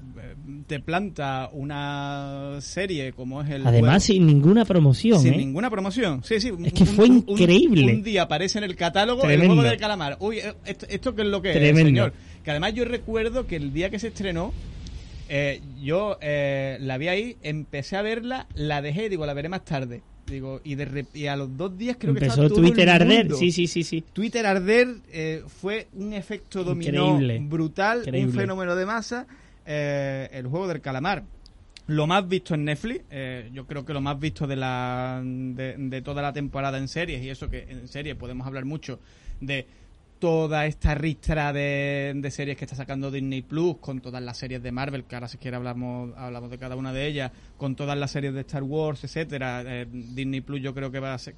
S2: te planta una serie como es el
S5: Además, sin ninguna promoción,
S2: sin
S5: ¿eh?
S2: ninguna promoción. Sí, sí.
S5: Es que
S2: un-
S5: fue
S2: un-
S5: increíble.
S2: Un, día aparece en el catálogo
S5: Tremendo.
S2: el juego del calamar. Uy, eh, esto, esto qué es lo que
S5: Tremendo.
S2: es, señor. Que además yo recuerdo que el día que se estrenó eh, yo eh, la vi ahí, empecé a verla, la dejé, digo, la veré más tarde. Digo, y, de y a los dos días creo que
S5: Empezó
S2: estaba todo
S5: Twitter
S2: el
S5: arder. Sí, sí, sí, sí.
S2: Twitter arder eh, fue un efecto dominó
S5: Increíble.
S2: brutal,
S5: Increíble.
S2: un fenómeno de masa. eh, el juego del calamar. Lo más visto en Netflix, eh, yo creo que lo más visto de, la, de, de toda la temporada en series, y eso que en series podemos hablar mucho de toda esta ristra de, de series que está sacando Disney Plus, con todas las series de Marvel, que ahora si quiere hablamos, hablamos de cada una de ellas, con todas las series de Star Wars, etcétera. Eh, Disney Plus yo creo que va a ser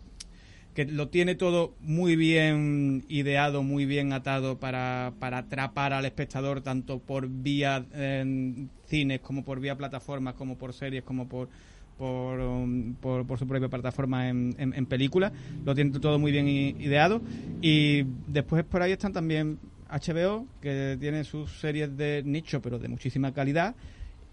S2: que lo tiene todo muy bien ideado, muy bien atado para, para atrapar al espectador tanto por vía eh, cines como por vía plataformas, como por series, como por por, um, por, por su propia plataforma en, en, en películas. Lo tiene todo muy bien i- ideado. Y después por ahí están también HBO, que tiene sus series de nicho, pero de muchísima calidad.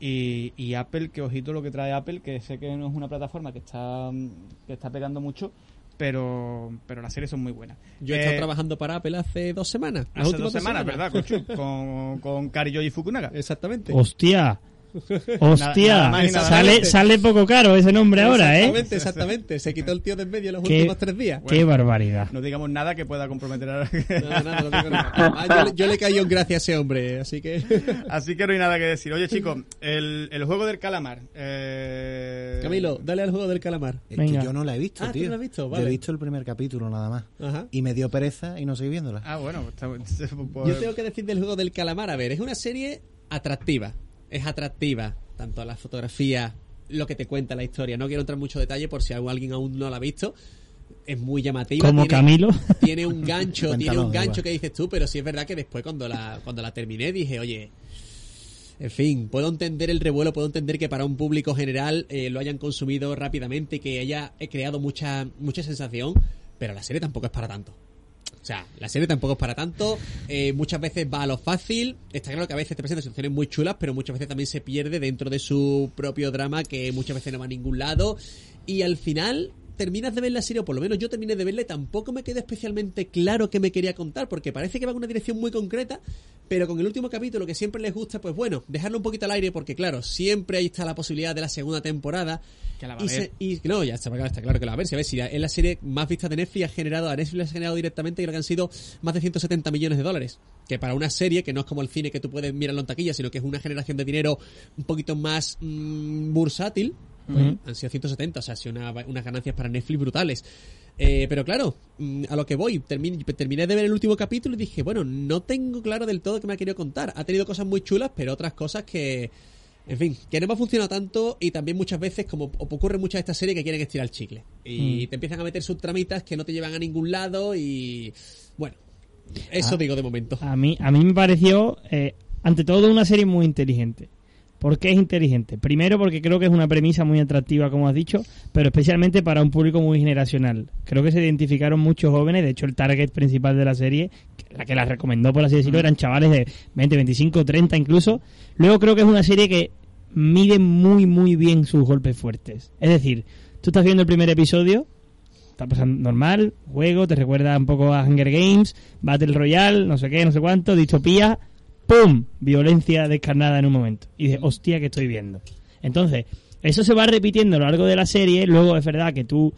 S2: Y, y Apple, que ojito lo que trae Apple, que sé que no es una plataforma que está, mm, que está pegando mucho, pero, pero las series son muy buenas.
S3: Yo he estado
S2: Eh,
S3: trabajando para Apple hace dos semanas.
S2: Hace dos semanas, ¿verdad, Conchu? Con, con Kariyoshi Fukunaga.
S3: Exactamente.
S5: Hostia. Hostia.
S2: nada nada
S5: sale, sale poco caro ese nombre ahora, ¿eh?
S3: Exactamente, exactamente. Se quitó el tío de en medio los
S5: Qué-
S3: últimos tres días.
S5: Qué barbaridad.
S2: No digamos nada que pueda comprometer a...
S3: No, no digo nada. Además, yo, le- yo le caí en gracia a ese hombre, así que...
S2: Así que no hay nada que decir. Oye, chicos, el, el juego del calamar. Eh...
S3: Camilo, dale al juego del calamar.
S4: Es
S5: Venga.
S4: que yo no la he visto,
S3: Ah, ¿tú
S4: tío.
S3: no la has visto?
S4: Yo
S3: Vale.
S4: he visto el primer capítulo nada más.
S3: Ajá.
S4: Y me dio pereza y no seguí viéndola.
S2: Ah, bueno, está, pues-
S3: Yo tengo que decir del juego del calamar, a ver, es una serie atractiva, es atractiva, tanto la fotografía, lo que te cuenta la historia, no quiero entrar en mucho detalle por si alguien aún no la ha visto, es muy llamativa.
S5: Como Camilo.
S3: Tiene un gancho, tiene un gancho que dices tú, pero sí es verdad que después cuando la, cuando la terminé dije, oye, en fin, puedo entender el revuelo, puedo entender que para un público general eh, lo hayan consumido rápidamente, que haya creado mucha, mucha sensación, pero la serie tampoco es para tanto. O sea, la serie tampoco es para tanto. eh, muchas veces va a lo fácil. Está claro que a veces te presenta situaciones muy chulas, pero muchas veces también se pierde dentro de su propio drama, que muchas veces no va a ningún lado. Y al final terminas de ver la serie, o por lo menos yo terminé de verla, y tampoco me queda especialmente claro qué me quería contar, porque parece que va en una dirección muy concreta, pero con el último capítulo que siempre les gusta, pues bueno, dejarlo un poquito al aire, porque claro, siempre ahí está la posibilidad de la segunda temporada.
S2: Que la va a
S3: y,
S2: ver.
S3: se- y no, ya está, está claro que la va a ver. Si, a ver, si es la serie más vista de Netflix, ha generado, a Netflix ha generado directamente, creo que han sido más de 170 millones de dólares. Que para una serie, que no es como el cine que tú puedes mirarlo en taquilla, sino que es una generación de dinero un poquito más mm, bursátil, pues, han sido 170, o sea, ha sido una- unas ganancias para Netflix brutales. Eh, pero claro, mm, a lo que voy, termin- terminé de ver el último capítulo y dije, bueno, no tengo claro del todo qué me ha querido contar. Ha tenido cosas muy chulas, pero otras cosas que, en fin, que no me ha funcionado tanto y también muchas veces, como ocurre muchas de estas series, que quieren estirar el chicle. Y
S5: Mm.
S3: te empiezan a meter sus tramitas que no te llevan a ningún lado y, bueno, eso
S5: Ah.
S3: digo de momento.
S5: A mí, a mí me pareció, eh, ante todo, una serie muy inteligente. ¿Por qué es inteligente? Primero porque creo que es una premisa muy atractiva, como has dicho, pero especialmente para un público muy generacional. Creo que se identificaron muchos jóvenes, de hecho el target principal de la serie, la que la recomendó por así decirlo, eran chavales de 20, 25, 30 incluso. Luego creo que es una serie que mide muy, muy bien sus golpes fuertes. Es decir, tú estás viendo el primer episodio, está pasando normal, juego, te recuerda un poco a Hunger Games, Battle Royale, no sé qué, no sé cuánto, distopía, ¡pum! Violencia descarnada en un momento. Y dices, hostia, que estoy viendo? Entonces, eso se va repitiendo a lo largo de la serie, luego es verdad que tú,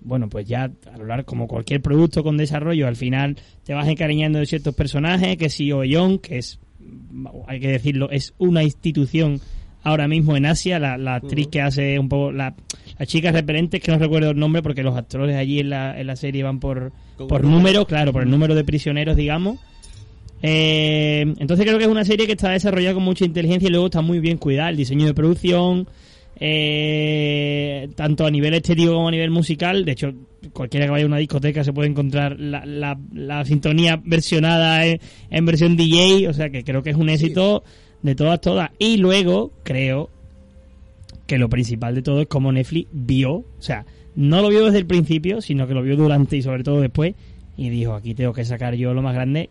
S5: bueno, pues ya a lo largo, como cualquier producto con desarrollo, al final te vas encariñando de ciertos personajes, que si Oyeon, que es, hay que decirlo, es una institución ahora mismo en Asia, la, la actriz que hace un poco, la, la chica referente, que no recuerdo el nombre porque los actores allí en la, en la serie van por, por
S3: un número.
S5: número, claro, por el número de prisioneros, digamos. Eh, entonces creo que es una serie que está desarrollada con mucha inteligencia y luego está muy bien cuidada. El diseño de producción, eh, tanto a nivel estético como a nivel musical. De hecho, cualquiera que vaya a una discoteca se puede encontrar la, la, la sintonía versionada en, en versión DJ. O sea que creo que es un éxito de todas, todas. Y luego creo que lo principal de todo es cómo Netflix vio, o sea, no lo vio desde el principio, sino que lo vio durante y sobre todo después, y dijo, aquí tengo que sacar yo lo más grande,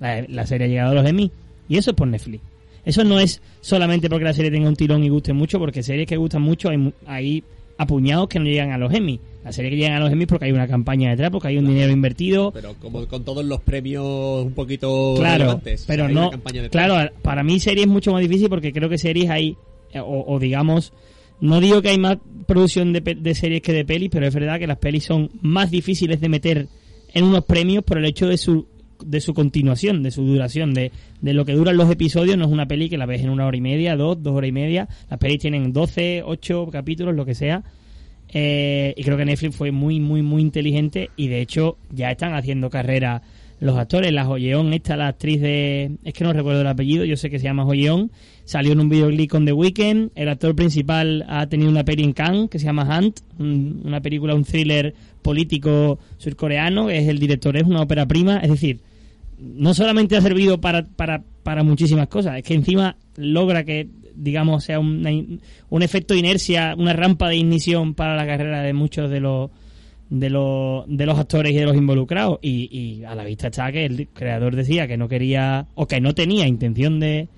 S5: la, la serie ha llegado a los Emmy, y eso es por Netflix. Eso no es solamente porque la serie tenga un tirón y guste mucho, porque series que gustan mucho hay, hay apuñados que no llegan a los Emmy. La serie que llegan a los Emmy porque hay una campaña detrás, porque hay un dinero invertido,
S3: Pero como con todos los premios un poquito
S5: claro,
S3: relevantes. O sea,
S5: pero
S3: hay una
S5: no, claro, para mí series es mucho más difícil porque creo que series hay, o, o digamos, no digo que hay más producción de, de series que de pelis, pero es verdad que las pelis son más difíciles de meter en unos premios por el hecho de su de su continuación, de su duración, de, de lo que duran los episodios, no es una peli que la ves en una hora y media, dos, dos horas y media, las pelis tienen 12, 8 capítulos, lo que sea, eh, y creo que Netflix fue muy, muy, muy inteligente y de hecho ya están haciendo carrera los actores. La Joyeón, esta, la actriz de... Es que no recuerdo el apellido, yo sé que se llama Joyeón. Salió en un videoclip con The Weeknd. El actor principal ha tenido una peli en Cannes que se llama Hunt, un- una película, un thriller político surcoreano. Es el director, es una ópera prima. Es decir, no solamente ha servido para, para, para muchísimas cosas, es que encima logra que, digamos, sea in- un efecto de inercia, una rampa de ignición para la carrera de muchos de los de los, de los actores y de los involucrados. Y, y a la vista está que el creador decía que no quería, o que no tenía intención de,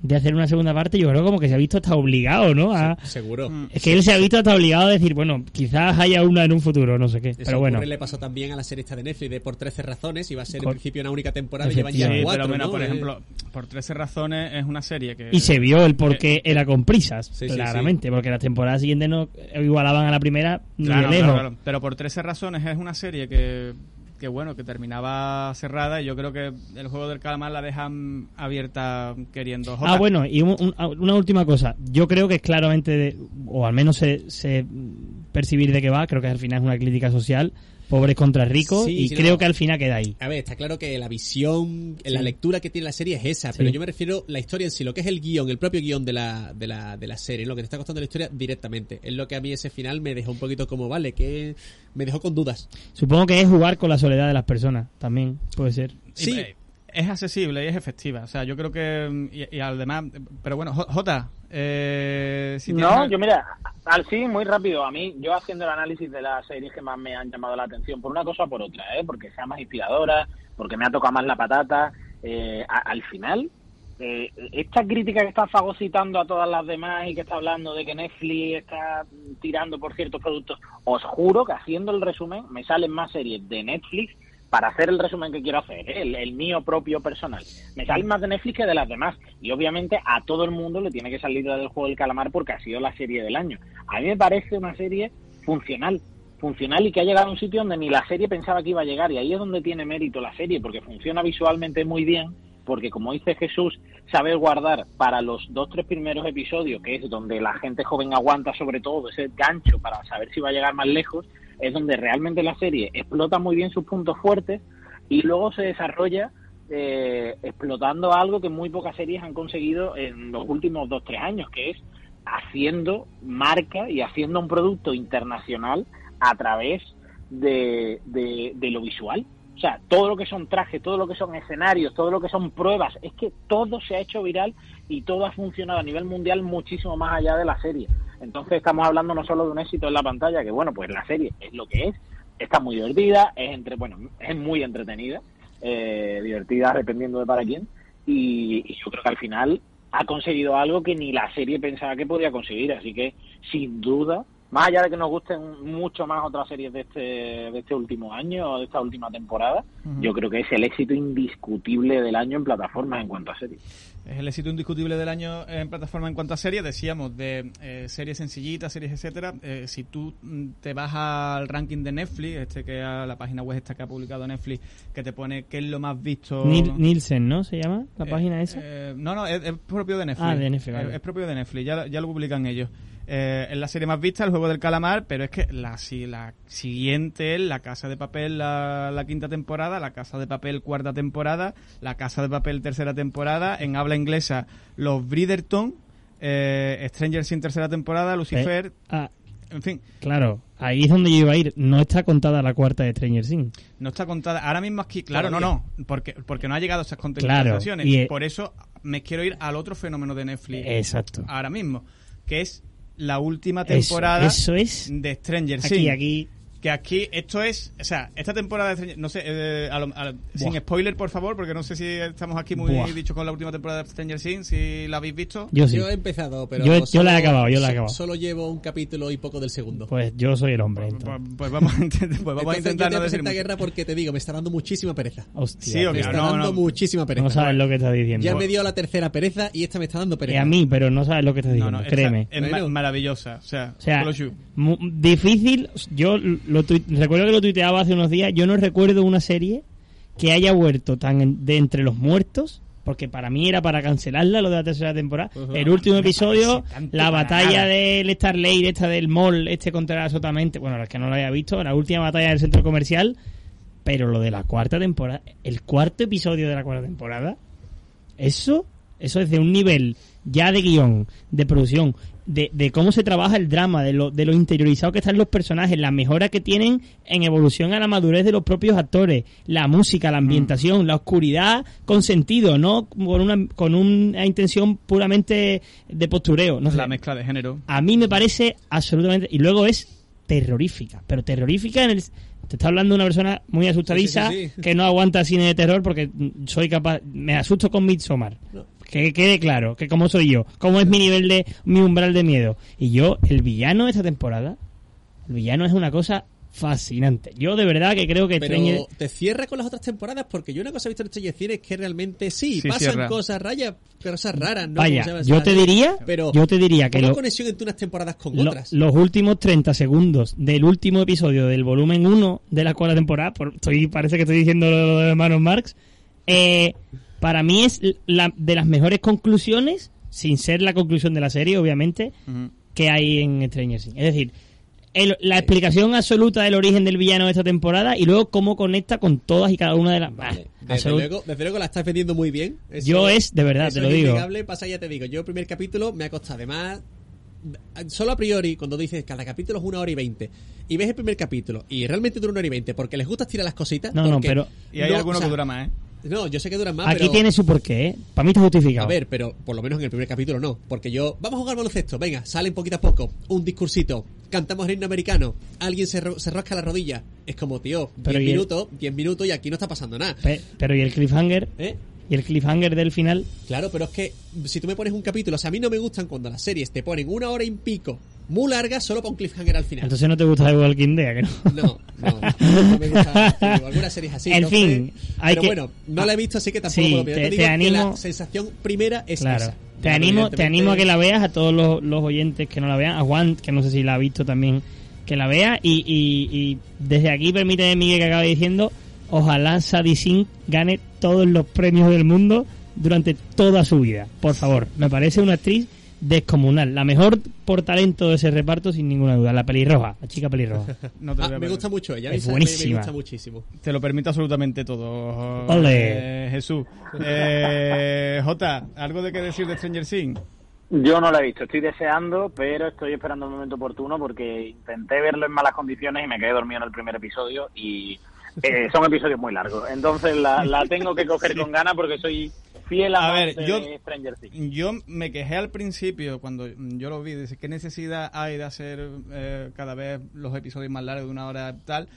S5: de hacer una segunda parte. Yo creo como que se ha visto hasta obligado, ¿no? A-
S3: Seguro.
S5: es que él se ha visto hasta obligado a decir, bueno, quizás haya una en un futuro, no sé qué.
S3: Eso
S5: Pero bueno.
S3: le pasó también a la serie esta de Netflix de por 13 razones. Iba a ser en principio una única temporada y llevan ya.
S2: Sí,
S3: cuatro.
S2: pero bueno,
S3: ¿no?
S2: por
S3: Eh,
S2: ejemplo, por 13 razones es una serie que...
S5: Y se vio el por qué era con prisas,
S3: Sí, sí,
S5: claramente, porque las temporadas siguientes no igualaban a la primera ni de lejos.
S2: claro, claro. Pero por 13 razones es una serie que, que bueno, que terminaba cerrada y yo creo que el juego del calamar la dejan abierta queriendo. Jota.
S5: Ah, bueno, y un- un- una última cosa. Yo creo que es claramente, de- o al menos se, se percibir de qué va, creo que al final es una crítica social, pobres contra ricos,
S3: Sí,
S5: y
S3: sí,
S5: creo
S3: no.
S5: que al final queda ahí.
S3: A ver, está claro que la visión, la lectura que tiene la serie es esa, pero yo me refiero la historia en sí, lo que es el guion, el propio guion de la, de la, de la serie, lo que te está costando la historia directamente. Es lo que a mí ese final me dejó un poquito como, vale, que me dejó con dudas.
S5: Supongo que es jugar con la soledad de las personas, también puede ser.
S3: Sí.
S2: Es accesible y es efectiva. O sea, yo creo que. mm, Y, y además. Pero bueno, J- Jota. Eh, si
S6: No, yo mira, al sí, muy rápido. A mí, yo haciendo el análisis de las series que más me han llamado la atención, por una cosa o por otra, ¿eh? porque sea más inspiradora, porque me ha tocado más la patata, eh, a- al final, eh, esta crítica que está fagocitando a todas las demás y que está hablando de que Netflix está tirando por ciertos productos, os juro que haciendo el resumen me salen más series de Netflix para hacer el resumen que quiero hacer, ¿eh? el, el mío propio personal. Me salen más de Netflix que de las demás. Y obviamente a todo el mundo le tiene que salir la del juego del calamar porque ha sido la serie del año. A mí me parece una serie funcional, funcional y que ha llegado a un sitio donde ni la serie pensaba que iba a llegar. Y ahí es donde tiene mérito la serie, porque funciona visualmente muy bien, porque como dice Jesús, sabe guardar para los dos, tres primeros episodios, que es donde la gente joven aguanta sobre todo ese gancho para saber si va a llegar más lejos, es donde realmente la serie explota muy bien sus puntos fuertes y luego se desarrolla eh, explotando algo que muy pocas series han conseguido en los últimos dos, tres años, que es haciendo marca y haciendo un producto internacional a través de, de, de lo visual. O sea, todo lo que son trajes, todo lo que son escenarios, todo lo que son pruebas, es que todo se ha hecho viral y todo ha funcionado a nivel mundial muchísimo más allá de la serie. Entonces estamos hablando no solo de un éxito en la pantalla, que bueno, pues la serie es lo que es, está muy divertida, es entre, bueno, es muy entretenida, eh, divertida dependiendo de para quién, y, y yo creo que al final ha conseguido algo que ni la serie pensaba que podía conseguir, así que sin duda, más allá de que nos gusten mucho más otras series de este, de este último año o de esta última temporada, yo creo que es el éxito indiscutible del año en plataformas en cuanto a series.
S2: Es el éxito indiscutible del año en plataforma en cuanto a series. Decíamos de eh, series sencillitas, series etcétera. Eh, si tú mm, te vas al ranking de Netflix, este que a la página web esta que ha publicado Netflix, que te pone qué es lo más visto.
S5: Nil- Nielsen, ¿no? ¿Se llama la
S2: Eh,
S5: página esa?
S2: eh, no, no, es, es propio de Netflix.
S5: Ah, de Netflix,
S2: Es-
S5: vale.
S2: Es, propio de Netflix, ya, ya lo publican ellos. Eh, es la serie más vista, el juego del calamar, pero es que la, si- la siguiente es La Casa de Papel, la, la quinta temporada, La Casa de Papel, cuarta temporada, La Casa de Papel, tercera temporada, en habla inglesa, Los Bridgerton, eh, Stranger Things, tercera temporada, Lucifer,
S5: Eh, ah,
S2: en fin,
S5: claro, ahí es donde yo iba a ir. No está contada la cuarta de Stranger Things.
S2: no está contada. Ahora mismo aquí, claro, no, no, porque, porque no ha llegado a esas
S5: Claro,
S2: contextualizaciones.
S5: y,
S2: Por eso me quiero ir al otro fenómeno de Netflix.
S5: Exacto.
S2: ahora mismo, que es la última temporada
S5: Eso, es.
S2: de Stranger
S5: Aquí,
S2: Things.
S5: aquí.
S2: Que aquí, esto es, o sea, esta temporada de Stranger no sé, eh, a lo- a sin spoiler, por favor, porque no sé si estamos aquí muy
S5: Buah.
S2: dichos con la última temporada de Stranger Things, si la habéis visto.
S5: Yo sí.
S3: Yo he empezado, pero.
S5: Yo- la he acabado, yo la he acabado.
S3: Solo llevo un capítulo y poco del segundo.
S5: Pues yo soy el hombre.
S2: Pues,
S5: entonces.
S2: pues vamos a intentar, pues vamos a intentar
S3: yo
S2: no decir
S3: esta
S2: mucho.
S3: guerra porque te digo, me está dando muchísima pereza.
S5: Hostia.
S2: Sí, o
S3: Me está
S2: no,
S3: dando
S2: no.
S3: muchísima pereza.
S5: No sabes lo que estás diciendo.
S3: Ya me dio la tercera pereza y esta me está dando pereza.
S5: a mí, pero no sabes lo que estás diciendo.
S2: esta
S5: créeme.
S2: Es
S3: Bueno.
S2: maravillosa, o sea,
S5: O sea, difícil. Yo lo recuerdo que lo tuiteaba hace unos días. Yo no recuerdo una serie que haya vuelto tan en- de entre los muertos. Porque para mí era para cancelarla lo de la tercera temporada. El último episodio, la batalla
S2: nada.
S5: del Starlight, esta del mall, este contra la Sotamente. Bueno, la que no lo haya visto, la última batalla del centro comercial. Pero lo de la cuarta temporada, el cuarto episodio de la cuarta temporada, eso, eso es de un nivel ya de guion, de producción, de, de cómo se trabaja el drama, de lo, de lo interiorizado que están los personajes, la mejora que tienen en evolución a la madurez de los propios actores, la música, la ambientación, la oscuridad con sentido, no con una, con una intención puramente de postureo. No sé.
S2: La mezcla de género.
S5: A mí me parece absolutamente. Y luego es terrorífica, pero terrorífica en el. Te está hablando una persona muy asustadiza
S3: Sí, sí, sí.
S5: que no aguanta cine de terror porque soy capaz. Me asusto con Midsommar. Que quede claro, que como soy yo, cómo es mi nivel de. mi umbral de miedo. Y yo, el villano de esta temporada, el villano es una cosa fascinante. Yo de verdad que creo que
S3: Pero
S5: Stranger-
S3: te cierra con las otras temporadas porque yo una cosa he visto en Stranger Things es que realmente sí,
S2: Sí,
S3: pasan
S2: cierra.
S3: cosas rayas, cosas raras, ¿no?
S5: Vaya, yo te diría,
S3: pero
S5: yo te diría que lo-
S3: conexión entre unas temporadas con
S5: Lo-
S3: otras.
S5: los últimos 30 segundos del último episodio del volumen 1 de la cuarta temporada, por, estoy, parece que estoy diciendo lo de los hermanos Marx, eh, para mí es la, de las mejores conclusiones, sin ser la conclusión de la serie, obviamente, que hay en Stranger Things. Es decir, el- la explicación absoluta del origen del villano de esta temporada y luego cómo conecta con todas y cada una de las...
S3: Vale.
S5: Ah,
S3: Desde, luego, desde luego la estás vendiendo muy bien. Eso-
S5: Yo es, de verdad, te lo
S3: es
S5: digo.
S3: innegable, pasa ya te digo. Yo el primer capítulo me ha costado. Además, solo a priori, cuando dices cada capítulo es una hora y veinte, y ves el primer capítulo, y realmente dura una hora y veinte, porque les gusta tirar las cositas.
S5: No, no, pero-
S2: Y hay
S3: no,
S2: alguno
S3: o sea,
S2: que dura más, ¿eh?
S3: No, yo sé que duran más,
S5: Aquí
S3: pero...
S5: tiene su porqué, ¿eh? Para mí está justificado.
S3: A ver, pero por lo menos en el primer capítulo no. Porque yo, vamos a jugar baloncesto, venga, salen poquito a poco, un discursito, cantamos el himno americano, alguien se, ro- se rasca la rodilla. Es como, tío, 10
S5: Pero y el-
S3: minutos, 10 minutos y aquí no está pasando nada.
S5: Pe- pero ¿y el cliffhanger?
S3: ¿Eh?
S5: ¿Y el cliffhanger del final?
S3: Claro, pero es que si tú me pones un capítulo, o sea, a mí no me gustan cuando las series te ponen una hora y pico muy larga solo para un cliffhanger al final.
S5: Entonces no te gusta The Walking Dead, que no.
S3: No, no, no me gusta. digo, algunas series así.
S5: En fin, hay
S3: pero
S5: que-
S3: bueno, no la he visto, así que tampoco
S5: Sí,
S3: puedo opinar.
S5: te-
S3: Te,
S5: te
S3: digo que
S5: animo-
S3: la sensación primera es
S5: Claro.
S3: esa.
S5: Te
S3: Claro,
S5: animo, te animo a que la veas, a todos los, los oyentes que no la vean, a Juan, que no sé si la ha visto también, que la vea. Y, y, y desde aquí, permíteme, Miguel, que acaba diciendo, ojalá Sadie Sink gane todos los premios del mundo durante toda su vida. Por favor, me parece una actriz descomunal. La mejor por talento de ese reparto, sin ninguna duda. La pelirroja, la chica pelirroja.
S2: No te
S3: Ah,
S2: voy a
S3: me gusta mucho ella.
S5: Es
S3: esa me- Me,
S5: buenísima.
S3: gusta muchísimo.
S2: Te lo permito absolutamente todo.
S5: Ole.
S2: eh, Jesús. Eh, Jota, ¿algo de qué decir de Stranger Things?
S6: Yo no la he visto, estoy deseando, pero estoy esperando el momento oportuno porque intenté verlo en malas condiciones y me quedé dormido en el primer episodio y eh, son episodios muy largos. Entonces la, la tengo que coger con ganas porque soy fiel
S2: A ver, yo-
S6: de Stranger Things.
S2: Yo me quejé al principio cuando yo lo vi, dice, ¿qué necesidad hay de hacer eh, cada vez los episodios más largos de una hora tal?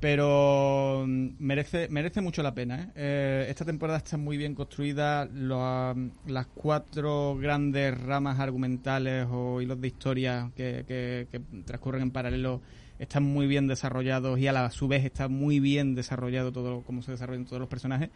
S2: Pero mm, merece merece mucho la pena. ¿eh? Eh, esta temporada está muy bien construida. lo- las cuatro grandes ramas argumentales o hilos de historia que, que- que transcurren en paralelo están muy bien desarrollados y a la a su vez está muy bien desarrollado todo cómo se desarrollan todos los personajes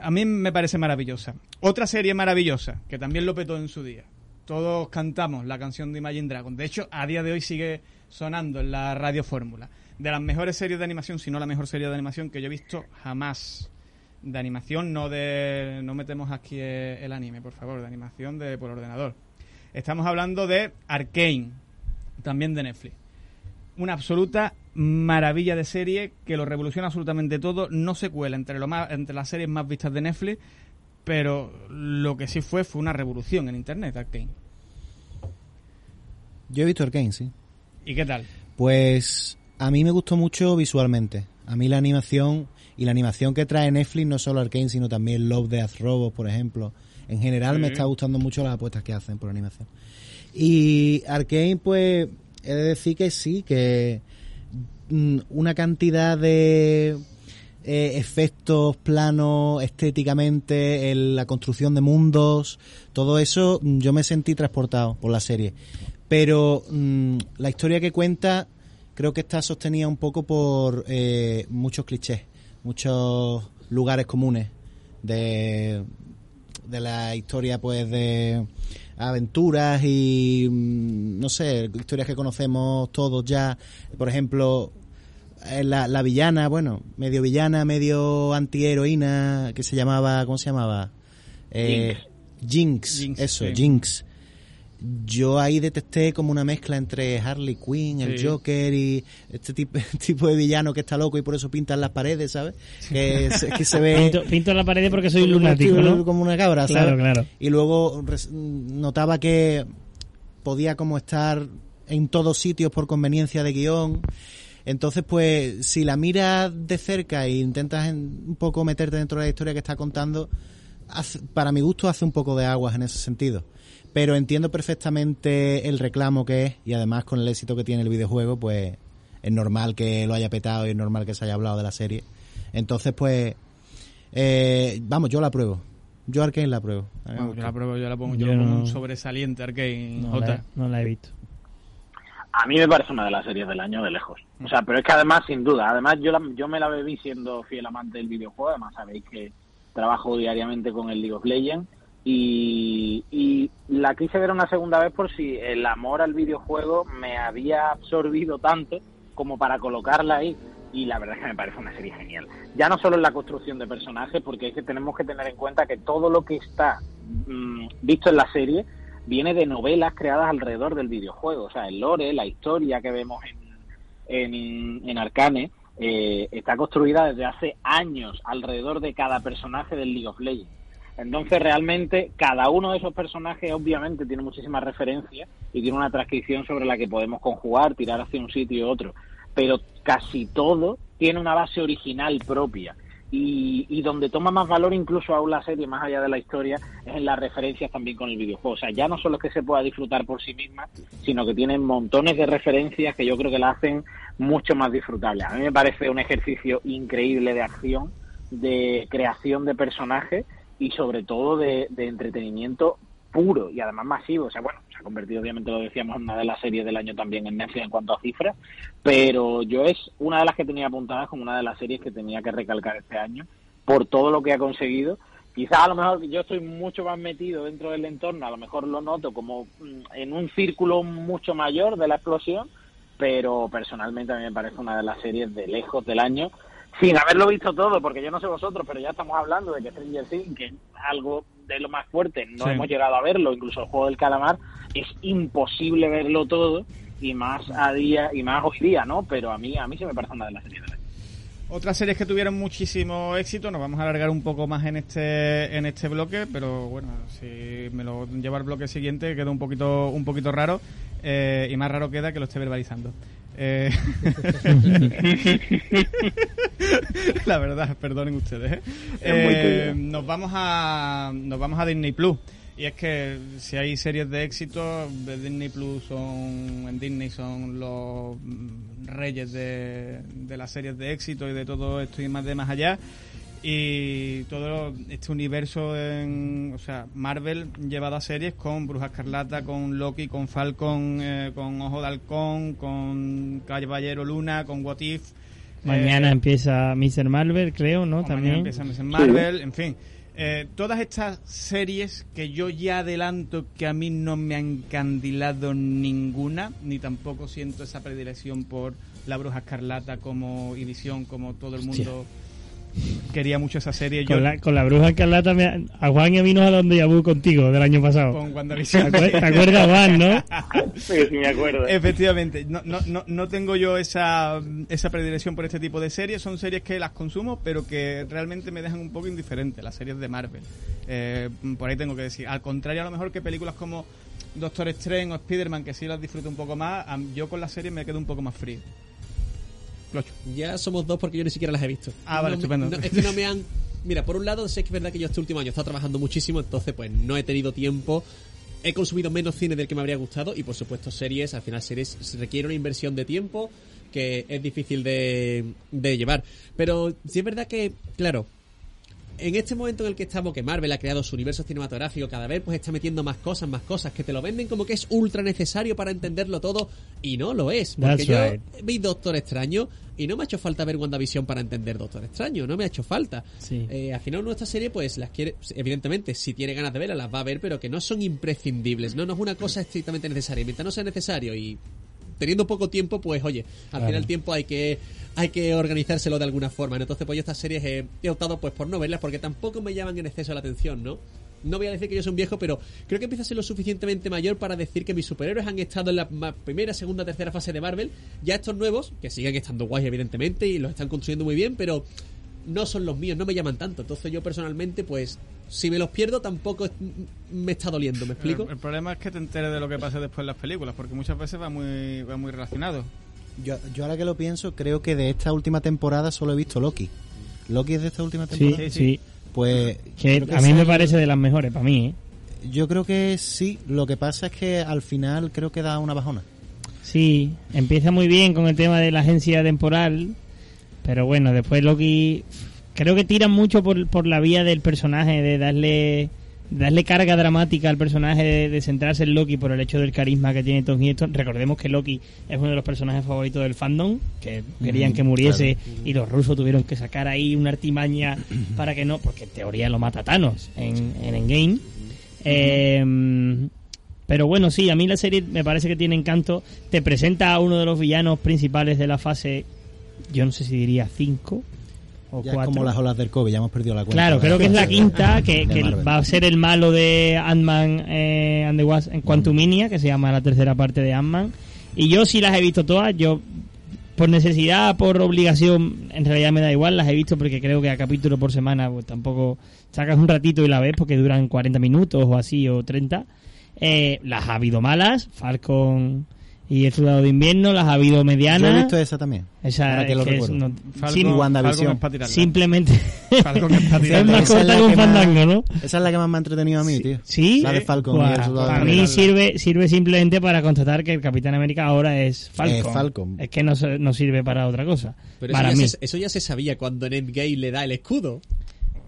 S2: a mí me parece maravillosa. Otra serie maravillosa, que también lo petó en su día. Todos cantamos la canción de Imagine Dragon. De hecho, a día de hoy sigue sonando en la radio fórmula. De las mejores series de animación, si no la mejor serie de animación que yo he visto jamás. De animación, no de. No metemos aquí eh, el anime, por favor, de animación de por ordenador. Estamos hablando de Arkane, también de Netflix una absoluta maravilla de serie que lo revoluciona absolutamente todo. No se cuela entre, lo más, entre las series más vistas de Netflix, pero lo que sí fue fue una revolución en Internet, Arkane.
S4: Yo he visto Arkane, sí.
S2: ¿Y qué tal?
S4: Pues a mí me gustó mucho visualmente. A mí la animación y la animación que trae Netflix, no solo Arkane, sino también Love, Death, Robots, por ejemplo. En general me está gustando mucho las apuestas que hacen por animación. Y Arkane, pues, he de decir que sí, que una cantidad de eh, efectos planos estéticamente, la construcción de mundos, todo eso, mm, yo me sentí transportado por la serie. Pero mm, la historia que cuenta creo que está sostenida un poco por eh, muchos clichés, muchos lugares comunes de, de la historia pues de aventuras y mm, no sé, historias que conocemos todos ya, por ejemplo, eh, la, la villana, bueno, medio villana, medio antiheroína, que se llamaba, ¿cómo se llamaba? Eh, Jinx,
S2: Jinx,
S4: eso,
S2: sí.
S4: Jinx. Yo ahí detecté como una mezcla entre Harley Quinn, el
S2: Sí.
S4: Joker y este tipo, tipo de villano que está loco y por eso pintan las paredes, ¿sabes? Que, se- que se ve
S5: Pinto, pinto en la pared porque soy lunático, ¿no?
S4: como una cabra, ¿sabes?
S5: Claro, claro.
S4: Y luego notaba que podía como estar en todos sitios por conveniencia de guion. Entonces, pues, si la miras de cerca e intentas en- un poco meterte dentro de la historia que está contando, hace- para mi gusto hace un poco de aguas en ese sentido. Pero entiendo perfectamente el reclamo que es y además con el éxito que tiene el videojuego, pues es normal que lo haya petado y es normal que se haya hablado de la serie. Entonces, pues, eh, vamos, yo la pruebo. Yo Arkane la pruebo.
S2: Bueno, yo la pruebo, yo la pongo, yo,
S5: Yo
S2: pongo
S5: no-
S2: un sobresaliente Arcane
S5: No
S2: J.
S5: la, no la he visto.
S6: A mí me parece una de las series del año de lejos. O sea, pero es que además, sin duda, además yo, la- yo me la bebí siendo fiel amante del videojuego, además sabéis que trabajo diariamente con el League of Legends y, y la quise ver una segunda vez por si el amor al videojuego me había absorbido tanto como para colocarla ahí. Y la verdad es que me parece una serie genial. Ya no solo en la construcción de personajes, porque es que tenemos que tener en cuenta que todo lo que está mm, visto en la serie viene de novelas creadas alrededor del videojuego. O sea, el lore, la historia que vemos en, en, en Arcane, eh, está construida desde hace años alrededor de cada personaje del League of Legends. Entonces, realmente, cada uno de esos personajes, obviamente, tiene muchísimas referencias y tiene una transcripción sobre la que podemos conjugar, tirar hacia un sitio u otro. Pero casi todo tiene una base original propia. Y, y donde toma más valor incluso aún la serie, más allá de la historia, es en las referencias también con el videojuego. O sea, ya no solo es que se pueda disfrutar por sí misma, sino que tienen montones de referencias que yo creo que la hacen mucho más disfrutable. A mí me parece un ejercicio increíble de acción, de creación de personajes y sobre todo de, de entretenimiento puro y además masivo. O sea, bueno, se ha convertido, obviamente lo decíamos, en una de las series del año también en Netflix en cuanto a cifras, pero yo es una de las que tenía apuntadas como una de las series que tenía que recalcar este año por todo lo que ha conseguido. Quizás a lo mejor yo estoy mucho más metido dentro del entorno, a lo mejor lo noto como mm, en un círculo mucho mayor de la explosión, pero personalmente a mí me parece una de las series de lejos del año, sin haberlo visto todo, porque yo no sé vosotros, pero ya estamos hablando de que Stranger Things, que es algo de lo más fuerte, no
S2: Sí.
S6: hemos llegado a verlo, incluso el juego del calamar, es imposible verlo todo, y más a día, y más hoy día, ¿no? Pero a mí, a mí se me parece una de las series del año.
S2: Otras series que tuvieron muchísimo éxito, nos vamos a alargar un poco más en este en este bloque, pero bueno, si me lo lleva al bloque siguiente queda un poquito un poquito raro eh, y más raro queda que lo esté verbalizando. Eh, La verdad, perdonen ustedes. ¿eh? Eh, nos vamos a nos vamos a Disney Plus y es que si hay series de éxito, de Disney Plus son en Disney son los mm, reyes de, de las series de éxito y de todo esto y más de más allá. Y todo este universo, en, o sea, Marvel llevado a series con Bruja Escarlata, con Loki, con Falcon, eh, con Ojo de Halcón, con Caballero Luna, con What If.
S5: Mañana
S2: eh,
S5: empieza Mr. Marvel, creo, ¿no?
S2: o mañana
S5: También.
S2: empieza Miss Marvel, en fin. Eh, todas estas series que yo ya adelanto que a mí no me han encandilado ninguna, ni tampoco siento esa predilección por la Bruja Escarlata como y Visión, como todo el mundo quería mucho esa serie. Yo
S5: Con la, con la bruja escarlata, me ha- a Juan y a mí nos hablado de Yabu contigo del año pasado.
S2: con
S5: ¿Te,
S2: WandaVision.
S5: acuer- te acuerdas, Juan, no?
S6: Sí, sí me acuerdo.
S2: Efectivamente, no, no, no, no tengo yo esa, esa predilección por este tipo de series. Son series que las consumo, pero que realmente me dejan un poco indiferente, las series de Marvel. Eh, por ahí tengo que decir. Al contrario, a lo mejor que películas como Doctor Strange o Spider-Man, que sí las disfruto un poco más, yo con las series me quedo un poco más frío. Clocho.
S3: Ya somos dos porque yo ni siquiera las he visto.
S2: Ah, vale,
S3: No
S2: estupendo.
S3: no, es que no me han... Mira, por un lado, sé que es verdad que yo este último año he estado trabajando muchísimo, entonces pues no he tenido tiempo. He consumido menos cine del que me habría gustado y por supuesto series, al final series se requiere una inversión de tiempo que es difícil de, de llevar. Pero sí es verdad que, claro, en este momento en el que estamos, que Marvel ha creado su universo cinematográfico, cada vez pues está metiendo más cosas, más cosas, que te lo venden como que es ultra necesario para entenderlo todo, y no lo es. Porque
S5: That's
S3: yo
S5: right.
S3: vi Doctor Extraño y no me ha hecho falta ver WandaVision para entender Doctor Extraño, no me ha hecho falta.
S5: Sí.
S3: Eh, al final nuestra serie, pues las quiere, evidentemente, si tiene ganas de verlas, las va a ver, pero que no son imprescindibles, no, no es una cosa estrictamente necesaria. Mientras no sea necesario y teniendo poco tiempo, pues oye, al
S5: Claro.
S3: final el tiempo hay que hay que organizárselo de alguna forma. Entonces, pues yo estas series he, he optado pues por no verlas porque tampoco me llaman en exceso la atención, ¿no? no voy a decir que yo soy un viejo, pero creo que empieza a ser lo suficientemente mayor para decir que mis superhéroes han estado en la primera, segunda, tercera fase de Marvel. Ya estos nuevos, que siguen estando guays, evidentemente, y los están construyendo muy bien, pero no son los míos, no me llaman tanto. Entonces yo personalmente, pues, si me los pierdo, tampoco es- me está doliendo, ¿me explico?
S2: El, el problema es que te enteres de lo que pasa después en las películas, porque muchas veces va muy, va muy relacionado.
S4: Yo, yo ahora que lo pienso, creo que de esta última temporada solo he visto Loki. ¿Loki es de esta última
S5: Sí,
S4: temporada?
S5: sí.
S4: Pues
S5: Que a mí me parece de las mejores, para mí, ¿eh?
S4: Yo creo que sí. Lo que pasa es que al final creo que da una bajona.
S5: Sí, empieza muy bien con el tema de la agencia temporal, pero bueno, después Loki creo que tiran mucho por, por la vía del personaje, de darle darle carga dramática al personaje, de, de centrarse en Loki por el hecho del carisma que tiene Tom Hiddleston. Recordemos que Loki es uno de los personajes favoritos del fandom, que querían que muriese y los rusos tuvieron que sacar ahí una artimaña para que no, porque en teoría lo mata Thanos en, en Endgame. Eh, pero bueno, sí, a mí la serie me parece que tiene encanto. Te presenta a uno de los villanos principales de la fase, yo no sé si diría 5 o
S4: Ya es
S5: 4.
S4: como las olas del COVID, ya hemos perdido la cuenta.
S5: Claro, creo que es la quinta, que, va a ser el malo de Ant-Man eh, and the Wasp en Quantumania, que se llama la tercera parte de Ant-Man. Y yo sí las he visto todas, yo por necesidad, por obligación, en realidad me da igual, las he visto porque creo que a capítulo por semana pues tampoco sacas un ratito y la ves porque duran 40 minutos o así o 30. Eh, las ha habido malas, Falcon y el Soldado de Invierno, las ha habido
S4: Yo he
S5: medianas.
S4: visto esa también.
S5: Esa
S4: ahora que
S5: es
S4: lo
S5: que es-
S4: recuerdo.
S5: no-
S4: WandaVision.
S2: Es
S5: simplemente
S2: Falcon es
S5: es más
S4: Esa es
S5: corta
S4: la
S5: que un
S4: que más-
S5: fandango, ¿no?
S4: Esa es la que más me ha entretenido a mí, tío.
S5: Sí,
S4: La de Falcon y el Soldado
S5: para
S4: de
S5: mí sirve sirve simplemente para constatar que el Capitán América ahora es Falcon.
S4: Eh, Falcon.
S5: Es que no, se- no sirve para otra cosa.
S3: Pero eso
S5: para
S3: ya,
S5: mí.
S3: se, eso ya se sabía cuando en Endgame le da el escudo.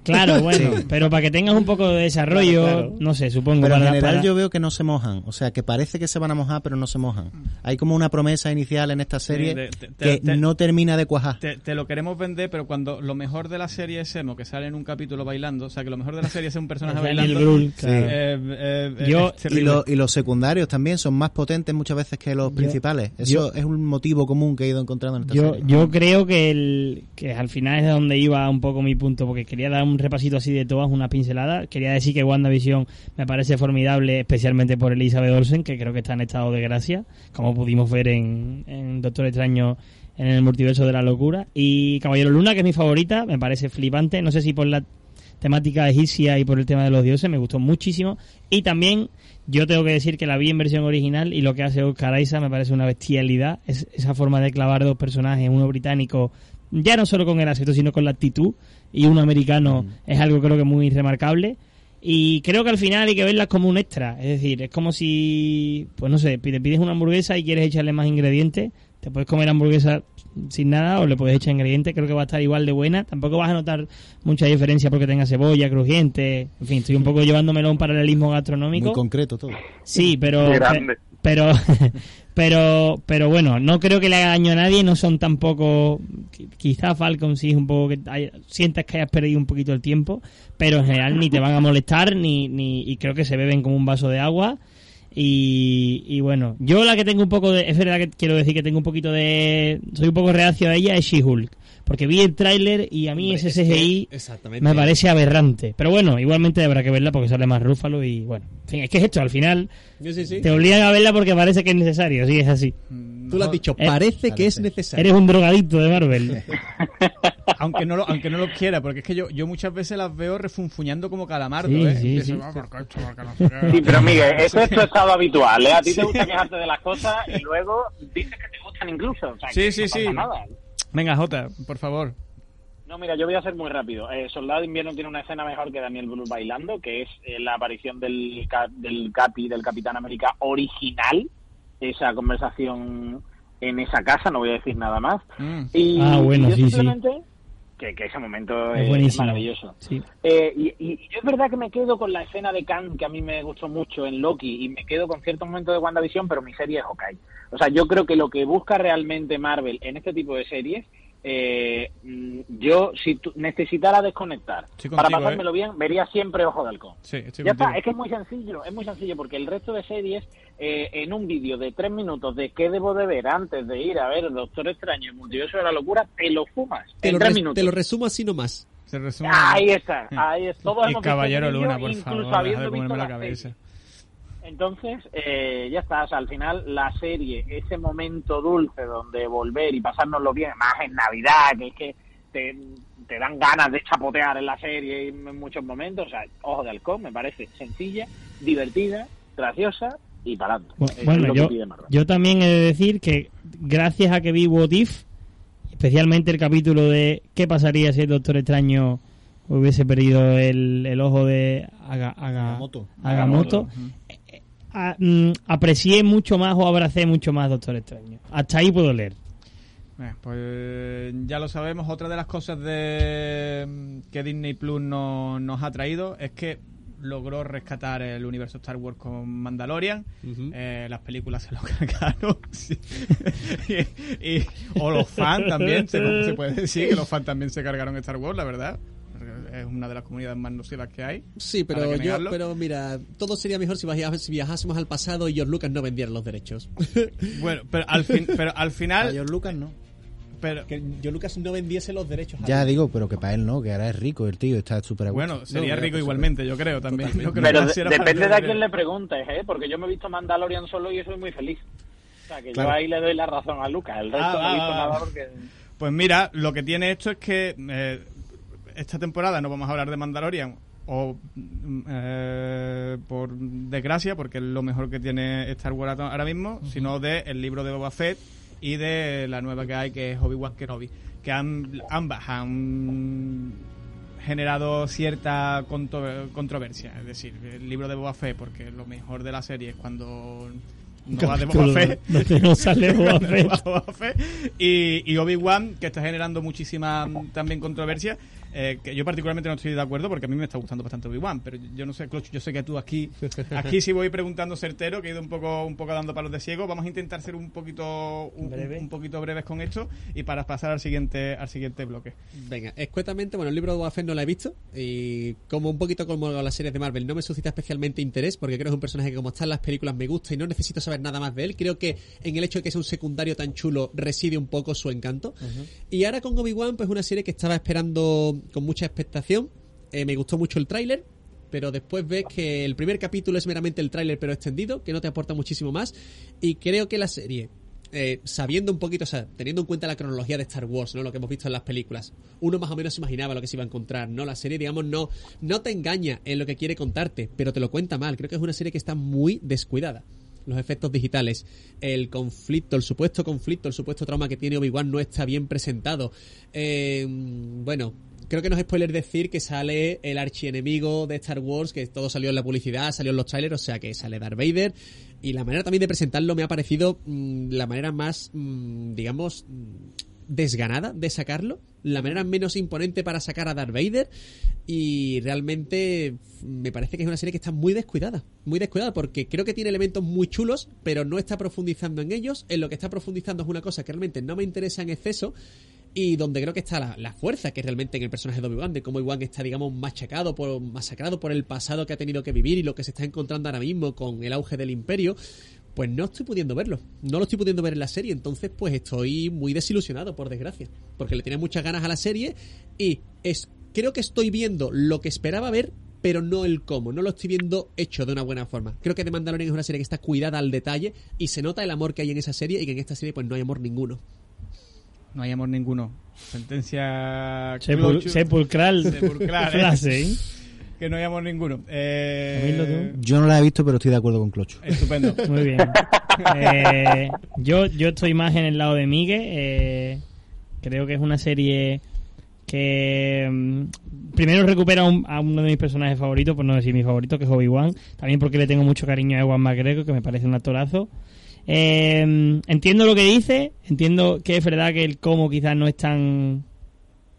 S5: Claro, bueno,
S4: Sí.
S5: pero para que tengas un poco de desarrollo,
S3: Claro, claro.
S5: no sé, supongo.
S4: Pero en general
S5: para-
S4: yo veo que no se mojan. O sea, que parece que se van a mojar, pero no se mojan. Hay como una promesa inicial en esta serie
S2: de- te- te-
S4: que
S2: te-
S4: no termina de cuajar.
S2: Te, te lo queremos vender, pero cuando lo mejor de la serie es Emo, que sale en un capítulo bailando, o sea, que lo mejor de la serie es un personaje bailando.
S5: Brühl, claro.
S2: eh, eh, eh,
S5: Yo-
S4: Y, lo- y los secundarios también son más potentes muchas veces que los principales. Eso es un motivo común que he ido encontrando en esta
S5: Yo,
S4: serie.
S5: yo creo que, el, que al final es donde iba un poco mi punto, porque quería dar un repasito así de todas, una pincelada. Quería decir que WandaVision me parece formidable, especialmente por Elizabeth Olsen, que creo que está en estado de gracia, como pudimos ver en, en Doctor Extraño en el multiverso de la locura. Y Caballero Luna, que es mi favorita, me parece flipante. No sé si por la temática egipcia y por el tema de los dioses, me gustó muchísimo. Y también yo tengo que decir que la vi en versión original y lo que hace Oscar Isaac me parece una bestialidad. Es, esa forma de clavar dos personajes, uno británico, ya no solo con el acento, sino con la actitud, y uno americano, es algo creo que muy remarcable. Y creo que al final hay que verlas como un extra. Es decir, es como si, pues no sé, te pides una hamburguesa y quieres echarle más ingredientes. Te puedes comer hamburguesa sin nada o le puedes echar ingredientes. Creo que va a estar igual de buena. Tampoco vas a notar mucha diferencia porque tenga cebolla, crujiente. En fin, estoy un poco llevándomelo a un paralelismo gastronómico.
S4: Muy concreto todo.
S5: Sí, pero
S6: grande.
S5: pero pero pero bueno, no creo que le haga daño a nadie, no son tampoco qui- quizá Falcon sí es un poco que hay- sientas que hayas perdido un poquito el tiempo, pero en general ni te van a molestar ni ni y creo que se beben como un vaso de agua. Y, y bueno, yo la que tengo un poco de. Es verdad que quiero decir que tengo un poquito de. Soy un poco reacio a ella, es She-Hulk. Porque vi el tráiler y a mí
S3: Hombre,
S5: ese
S3: es que-
S5: CGI me parece aberrante. Pero bueno, igualmente habrá que verla porque sale más Rúfalo y bueno. En fin, es que es esto, al final
S3: Sí, sí, sí.
S5: te obligan a verla porque parece que es necesario, sí, es así.
S3: Tú lo has dicho,
S5: Eh,
S3: parece que es necesario.
S5: Eres un drogadicto de Marvel.
S2: aunque no lo, aunque no lo quiera, porque es que yo, yo muchas veces las veo refunfuñando como calamardo,
S5: Sí,
S2: ¿eh?
S5: sí, sí.
S6: Sí, pero Miguel, eso es tu estado habitual, ¿eh? A ti te gusta quejarte de las cosas y luego dices que te gustan incluso. O sea,
S2: Sí, sí,
S6: no
S2: sí.
S6: nada.
S2: Venga, Jota, por favor.
S6: No, mira, yo voy a ser muy rápido. Eh, Soldado de Invierno tiene una escena mejor que Daniel Brühl bailando, que es eh, la aparición del, ca- del Capi, del Capitán América original. Esa conversación en esa casa, no voy a decir nada más.
S2: Mm.
S6: Y
S5: Ah, bueno,
S6: yo
S5: sí, sí.
S6: Que, que ese momento
S5: Es
S6: es, maravilloso.
S5: Sí.
S6: Eh, y, y- y yo es verdad que me quedo con la escena de Khan, que a mí me gustó mucho en Loki, y me quedo con ciertos momentos de WandaVision, pero mi serie es Hawkeye. O sea, yo creo que lo que busca realmente Marvel en este tipo de series, eh, mm, yo si tu- necesitara desconectar para pasármelo bien, vería siempre Ojo de Halcón.
S2: Sí, estoy
S6: Ya está, es que es muy sencillo, es muy sencillo, porque el resto de series, eh, en un vídeo de tres minutos de qué debo de ver antes de ir a ver Doctor Extraño y el Multiverso de la Locura, te lo fumas
S3: Te
S6: en
S3: lo,
S6: tres
S3: res-
S6: minutos.
S3: te lo resumo así nomás.
S2: Se resume.
S6: Ahí está, ahí es. Todos
S2: y Caballero
S6: el
S2: Luna, por
S6: incluso
S2: favor,
S6: habiendo
S2: de
S6: visto
S2: la
S6: la
S2: cabeza.
S6: serie. Entonces, eh, ya está. O sea, al final, la serie, ese momento dulce donde volver y pasárnoslo bien, más en Navidad, que es que te, te dan ganas de chapotear en la serie en muchos momentos. O sea, Ojo de Halcón me parece sencilla, divertida, graciosa y para
S5: Bueno,
S6: que
S5: yo, yo también he de decir que gracias a que vi What If, especialmente el capítulo de qué pasaría si el Doctor Extraño hubiese perdido el, el ojo de Aga- Aga-
S4: Agamotto.
S5: Agamotto, eh, a- mm, aprecié mucho más o abracé mucho más Doctor Extraño. Hasta ahí puedo leer.
S2: Eh, pues ya lo sabemos. Otra de las cosas de mm, que Disney Plus no- nos ha traído es que logró rescatar el universo Star Wars con Mandalorian. Eh, las películas se lo cargaron. sí. y, y- o los fans también. Se, se puede decir que los fans también se cargaron Star Wars, la verdad. Es una de las comunidades más nocivas que hay.
S3: Sí,
S2: ¿Para
S3: pero yo, pero mira, todo sería mejor si, viajásemos al pasado y George Lucas no vendiera los derechos.
S2: Bueno, pero al, fin, pero al
S4: A
S2: final.
S4: George Lucas no.
S2: Pero,
S3: que George Lucas no vendiese los derechos. a
S4: Ya digo, pero que para él no, que ahora es rico el tío, está súper a
S2: bueno, sería
S3: No,
S2: rico
S3: por
S2: igualmente, yo creo también. Yo creo
S6: Pero de- depende de a quién le preguntes, ¿eh? Porque yo me he visto Mandalorian solo y soy muy feliz. O sea, que
S4: Claro.
S6: yo ahí le doy la razón a Lucas. El resto
S2: Ah,
S6: no he
S2: va,
S6: visto
S2: va,
S6: nada porque...
S2: Pues mira, lo que tiene esto es que eh, esta temporada no vamos a hablar de Mandalorian, o mm, eh, por desgracia, porque es lo mejor que tiene Star Wars ahora mismo, sino de el libro de Boba Fett y de la nueva que hay, que es Obi-Wan Kenobi, que han, ambas han generado cierta contro- controversia. Es decir, el libro de Boba Fett, porque lo mejor de la serie es cuando no va de Boba Fett.
S5: Donde no sale Boba Fett.
S2: Boba Fett. Y, y Obi-Wan, que está generando muchísima mm, también controversia, eh, que yo particularmente no estoy de acuerdo porque a mí me está gustando bastante Obi-Wan, pero yo no sé, Cloch, yo sé que tú aquí, aquí sí voy preguntando certero, que he ido un poco, un poco dando palos de ciego. Vamos a intentar ser un poquito, un,
S5: Breve.
S2: un poquito breves con esto y para pasar al siguiente, al siguiente bloque.
S3: Venga, escuetamente, bueno, el libro de Boba Fett no lo he visto y como un poquito como las series de Marvel no me suscita especialmente interés porque creo que es un personaje que como está en las películas me gusta y no necesito saber nada más de él. Creo que en el hecho de que sea un secundario tan chulo reside un poco su encanto. Y ahora con Obi-Wan, pues una serie que estaba esperando con mucha expectación. Eh, me gustó mucho el tráiler. Pero después ves que el primer capítulo es meramente el tráiler pero extendido, que no te aporta muchísimo más. Y creo que la serie, eh, sabiendo un poquito, o sea, teniendo en cuenta la cronología de Star Wars, ¿no? Lo que hemos visto en las películas, uno más o menos se imaginaba lo que se iba a encontrar, ¿no? La serie, digamos, no, no te engaña en lo que quiere contarte, pero te lo cuenta mal. Creo que es una serie que está muy descuidada. Los efectos digitales, el conflicto, el supuesto conflicto, el supuesto trauma que tiene Obi-Wan no está bien presentado. Eh, bueno, creo que no es spoiler decir que sale el archienemigo de Star Wars, que todo salió en la publicidad, salió en los trailers, o sea que sale Darth Vader. Y la manera también de presentarlo me ha parecido mm, la manera más, mm, digamos, mm, desganada de sacarlo, la manera menos imponente para sacar a Darth Vader y realmente f- me parece que es una serie que está muy descuidada, muy descuidada porque creo que tiene elementos muy chulos, pero no está profundizando en ellos, en lo que está profundizando es una cosa que realmente no me interesa en exceso y donde creo que está la, fuerza que realmente en el personaje de Obi-Wan, de cómo Obi-Wan está, digamos, machacado, por, masacrado por el pasado que ha tenido que vivir y lo que se está encontrando ahora mismo con el auge del imperio, pues no estoy pudiendo verlo. No lo estoy pudiendo ver en la serie, entonces pues estoy muy desilusionado, por desgracia. Porque le tenía muchas ganas a la serie y es creo que estoy viendo lo que esperaba ver, pero no el cómo. No lo estoy viendo hecho de una buena forma. Creo que The Mandalorian es una serie que está cuidada al detalle y se nota el amor que hay en esa serie y que en esta serie pues no hay amor ninguno.
S2: No hay amor ninguno. Sentencia
S5: Sepul- sepulcral,
S2: Sepulcral, ¿eh?
S5: frase, ¿eh?
S2: que no hay amor ninguno. Eh.
S4: Yo no la he visto, pero estoy de acuerdo con Clocho.
S2: Estupendo.
S5: Muy bien. Eh, yo, yo estoy más en el lado de Miguel. eh, creo que es una serie que mm, primero recupera a, un- a uno de mis personajes favoritos, por no decir mi favorito, que es Obi-Wan. También porque le tengo mucho cariño a Ewan McGregor, que me parece un actorazo. Eh, entiendo lo que dice, entiendo que es verdad que el cómo quizás no es tan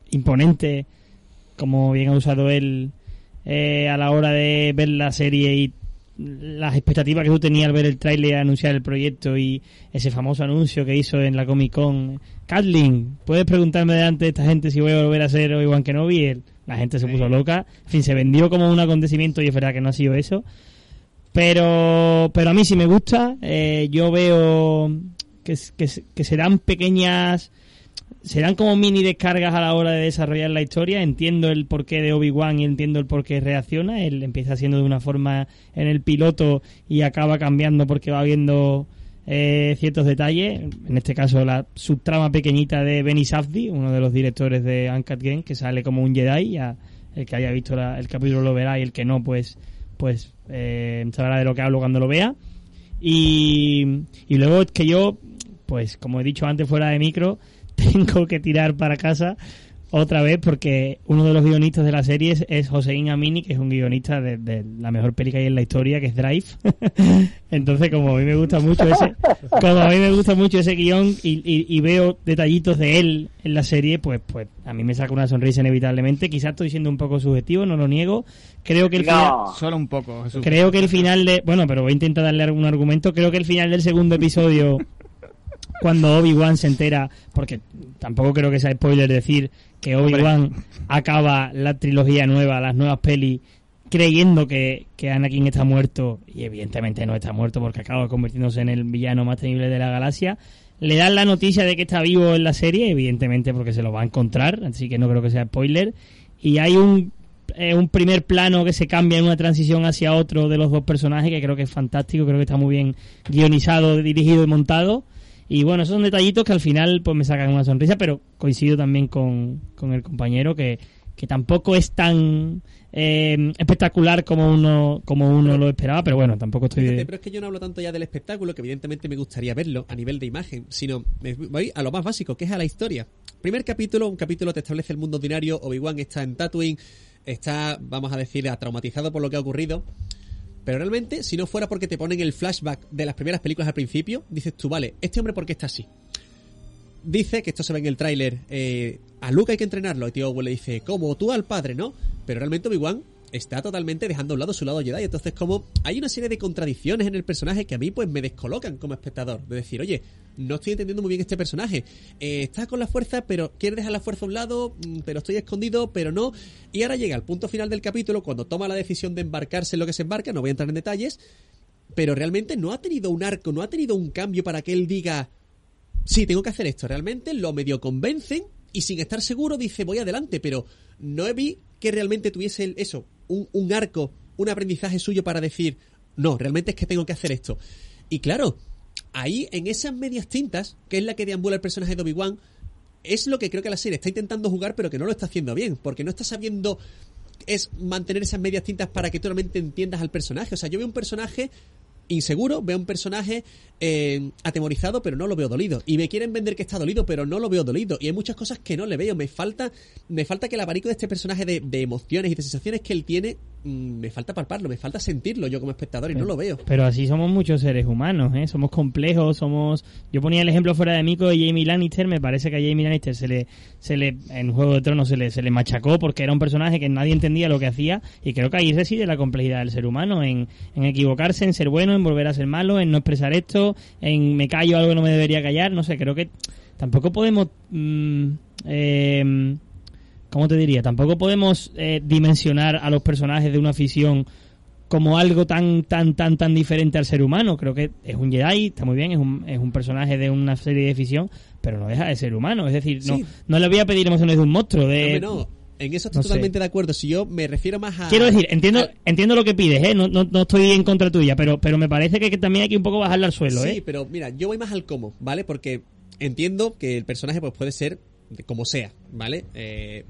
S5: imponente como bien ha usado él eh, a la hora de ver la serie y las expectativas que tú tenías al ver el tráiler anunciar el proyecto y ese famoso anuncio que hizo en la Comic Con. Kathleen, ¿puedes preguntarme delante de esta gente si voy a volver a ser Obi-Wan Kenobi? La gente se puso loca. En fin, se vendió como un acontecimiento y es verdad que no ha sido eso. Pero, pero a mí sí me gusta. Eh, yo veo que, que, pequeñas serán como mini descargas a la hora de desarrollar la historia. Entiendo el porqué de Obi-Wan y entiendo el porqué reacciona. Él empieza haciendo de una forma en el piloto y acaba cambiando porque va viendo eh, ciertos detalles. En este caso, la subtrama pequeñita de Benny Safdie, uno de los directores de Uncut Game, que sale como un Jedi. El que haya visto la- el capítulo lo verá y el que no, pues, pues eh, sabrá de lo que hablo cuando lo vea. Y, y luego es que yo, pues como he dicho antes fuera de micro, tengo que tirar para casa otra vez porque uno de los guionistas de la serie es, es Joseín Amini, que es un guionista de, de la mejor peli que hay en la historia, que es Drive. Entonces, como a mí me gusta mucho ese, como a mí me gusta mucho ese guion y, y- y veo detallitos de él en la serie, pues, pues a mí me saca una sonrisa inevitablemente. Quizás estoy siendo un poco subjetivo, no lo niego. Creo que el final,
S2: Solo un poco, Jesús.
S5: Creo que el final de. Bueno, pero voy a intentar darle algún argumento. Creo que el final del segundo episodio, cuando Obi-Wan se entera, porque tampoco creo que sea spoiler decir que Obi-Wan acaba la trilogía nueva, las nuevas pelis, creyendo que, que Anakin está muerto, y evidentemente no está muerto porque acaba convirtiéndose en el villano más temible de la galaxia. Le dan la noticia de que está vivo en la serie, evidentemente porque se lo va a encontrar, así que no creo que sea spoiler. Y hay un eh, un primer plano que se cambia en una transición hacia otro de los dos personajes que creo que es fantástico, creo que está muy bien guionizado, dirigido y montado. Y bueno, esos son detallitos que al final pues me sacan una sonrisa, pero coincido también con, con el compañero que, que tampoco es tan eh, espectacular como uno como uno lo esperaba, pero bueno, tampoco estoy
S3: Fíjate,
S5: de...
S3: pero es que yo no hablo tanto ya del espectáculo, que evidentemente me gustaría verlo a nivel de imagen, sino me voy a lo más básico, que es a la historia. Primer capítulo, un capítulo te establece el mundo ordinario, Obi-Wan está en Tatooine, está, vamos a decir, traumatizado por lo que ha ocurrido, pero realmente, si no fuera porque te ponen el flashback de las primeras películas al principio, dices tú, vale, este hombre por qué está así. Dice, que esto se ve en el tráiler, eh, a Luke hay que entrenarlo, y tío Owen le dice, como tú al padre, ¿no? Pero realmente Obi-Wan está totalmente dejando a un lado su lado Jedi. Entonces, como hay una serie de contradicciones en el personaje que a mí pues me descolocan como espectador. De decir, oye, no estoy entendiendo muy bien este personaje. Eh, está con la fuerza, pero quiere dejar la fuerza a un lado, mm, pero estoy escondido, pero no. Y ahora llega al punto final del capítulo, cuando toma la decisión de embarcarse en lo que se embarca, no voy a entrar en detalles, pero realmente no ha tenido un arco, no ha tenido un cambio para que él diga, sí, tengo que hacer esto. Realmente lo medio convencen y sin estar seguro dice, voy adelante, pero no vi que realmente tuviese el- eso, un, arco, un aprendizaje suyo para decir, no, realmente es que tengo que hacer esto. Y claro, ahí en esas medias tintas, que es la que deambula el personaje de Obi-Wan, es lo que creo que la serie está intentando jugar, pero que no lo está haciendo bien, porque no está sabiendo es mantener esas medias tintas para que tú realmente entiendas al personaje. O sea, yo veo un personaje inseguro, veo un personaje eh, atemorizado, pero no lo veo dolido. Y me quieren vender que está dolido, pero no lo veo dolido. Y hay muchas cosas que no le veo. Me falta, me falta que el abanico de este personaje de, de emociones y de sensaciones que él tiene, me falta palparlo, me falta sentirlo yo como espectador y no lo veo.
S5: Pero así somos muchos seres humanos, ¿eh? Somos complejos, somos... Yo ponía el ejemplo fuera de Mico de Jamie Lannister, me parece que a Jamie Lannister se le, se le en Juego de Tronos se le, se le machacó porque era un personaje que nadie entendía lo que hacía y creo que ahí reside la complejidad del ser humano, en, en equivocarse, en ser bueno, en volver a ser malo, en no expresar esto, en me callo algo que no me debería callar, no sé, creo que tampoco podemos... mm, eh, ¿Cómo te diría? Tampoco podemos eh, dimensionar a los personajes de una ficción como algo tan tan tan tan diferente al ser humano. Creo que es un Jedi, está muy bien, es un, es un personaje de una serie de ficción, pero no deja de ser humano. Es decir, no,
S3: Sí.
S5: no le voy a pedir emociones de un monstruo. De,
S3: No, no, en eso estoy
S5: no sé.
S3: totalmente de acuerdo. Si yo me refiero más a...
S5: Quiero decir, entiendo
S3: a-
S5: entiendo lo que pides, ¿eh? No, no, no estoy en contra tuya, pero pero me parece que, que también hay que un poco bajarle al suelo,
S3: Sí,
S5: ¿eh?
S3: pero mira, yo voy más al cómo, ¿vale? Porque entiendo que el personaje pues puede ser como sea, ¿vale? Eh,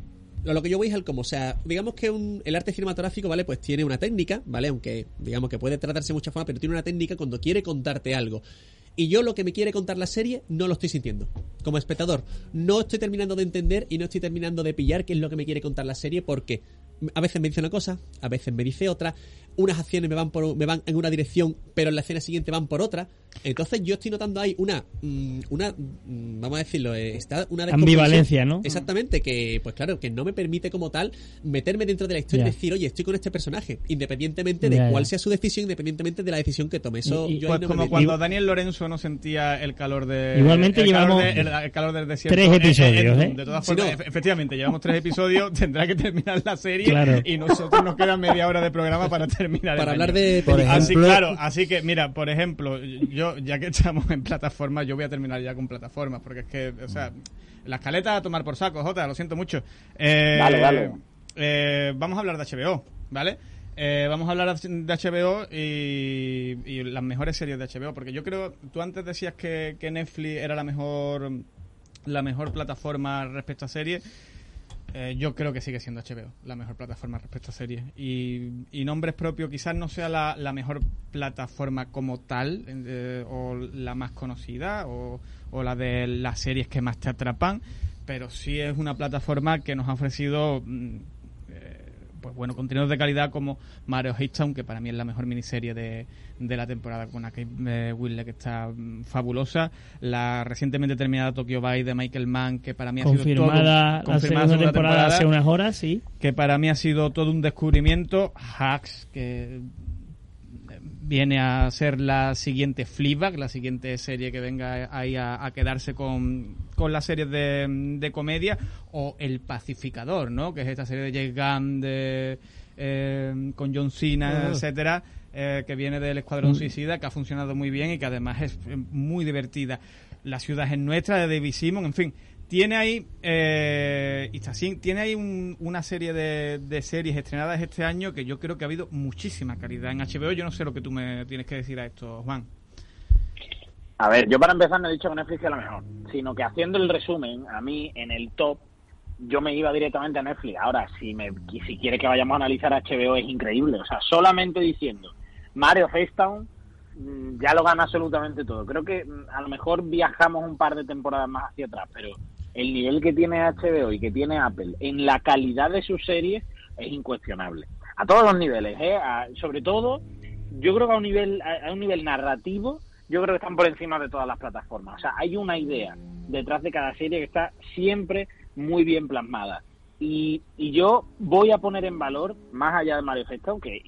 S3: lo que yo voy es al cómo, o sea, digamos que un, el arte cinematográfico, ¿vale? Pues tiene una técnica, ¿vale? Aunque digamos que puede tratarse de muchas formas, pero tiene una técnica cuando quiere contarte algo. Y yo lo que me quiere contar la serie no lo estoy sintiendo. Como espectador, no estoy terminando de entender y no estoy terminando de pillar qué es lo que me quiere contar la serie porque a veces me dice una cosa, a veces me dice otra, unas acciones me van por me van en una dirección, pero en la escena siguiente van por otra. Entonces yo estoy notando ahí una mm, una mm, vamos a decirlo, eh, está una.
S5: Ambivalencia, ¿no?
S3: Exactamente, que pues claro, que no me permite como tal meterme dentro de la historia y decir, "Oye, estoy con este personaje", independientemente de cuál sea su decisión, independientemente de la decisión que tome. Eso
S5: Y- y-
S3: yo
S2: Pues
S3: no
S2: como cuando Daniel Lorenzo no sentía el calor de.
S5: Igualmente
S2: el calor
S5: llevamos
S2: de- el, el calor del desierto.
S5: tres
S2: Eh, eh,
S5: episodios, ¿eh?
S2: De todas
S3: Si
S2: formas,
S3: no-
S2: efectivamente, llevamos tres episodios. Tendrá que terminar la serie.
S5: Claro.
S2: Y nosotros nos queda media hora de programa para terminar. el
S3: Para
S2: año.
S3: hablar de
S4: Por.
S2: Así,
S4: ejemplo-
S2: claro, así que, mira, por ejemplo, yo yo, ya que estamos en plataformas, yo voy a terminar ya con plataformas, porque es que, o sea, la escaleta a tomar por saco, Jota, lo siento mucho. Eh,
S6: Dale, dale.
S2: eh, vamos a hablar de HBO, ¿vale? Eh, vamos a hablar de HBO y, y las mejores series de HBO, porque yo creo, tú antes decías que, que Netflix era la mejor la mejor plataforma respecto a series. Eh, yo creo que sigue siendo HBO la mejor plataforma respecto a series. Y, y nombres propios quizás no sea la, la mejor plataforma como tal, eh, o la más conocida, o, o la de las series que más te atrapan, pero sí es una plataforma que nos ha ofrecido mm, pues bueno, contenidos de calidad como Mario Hitchtown, que para mí es la mejor miniserie de, de la temporada con la que eh, que está mm, fabulosa. La recientemente terminada Tokyo Vice de Michael Mann, que para mí ha sido
S5: Confirmada
S2: todo,
S5: la segunda temporada, hace unas horas, sí.
S2: que para mí ha sido todo un descubrimiento. Hacks, que viene a ser la siguiente Fleabag, la siguiente serie que venga ahí a, a quedarse con, con las series de, de comedia, o El Pacificador, ¿no? Que es esta serie de James Gunn de, eh, con John Cena,
S5: Ah.
S2: etcétera, eh, que viene del Escuadrón Suicida, que ha funcionado muy bien y que además es eh, muy divertida. La ciudad es nuestra, de David Simon, en fin. Tiene ahí, eh, tiene ahí un- una serie de, de series estrenadas este año que yo creo que ha habido muchísima calidad en HBO. Yo no sé lo que tú me tienes que decir a esto, Juan.
S6: A ver, yo para empezar no he dicho que Netflix es la mejor, sino que haciendo el resumen, a mí en el top, yo me iba directamente a Netflix. Ahora, si me si quiere que vayamos a analizar HBO es increíble. O sea, solamente diciendo Mario Facedown mm, ya lo gana absolutamente todo. Creo que mm, a lo mejor viajamos un par de temporadas más hacia atrás, pero el nivel que tiene HBO y que tiene Apple en la calidad de sus series es incuestionable. A todos los niveles, ¿eh? Sobre todo, yo creo que a un nivel a a un nivel narrativo yo creo que están por encima de todas las plataformas. O sea, hay una idea detrás de cada serie que está siempre muy bien plasmada. Y, y yo voy a poner en valor, más allá de Mario Festo, que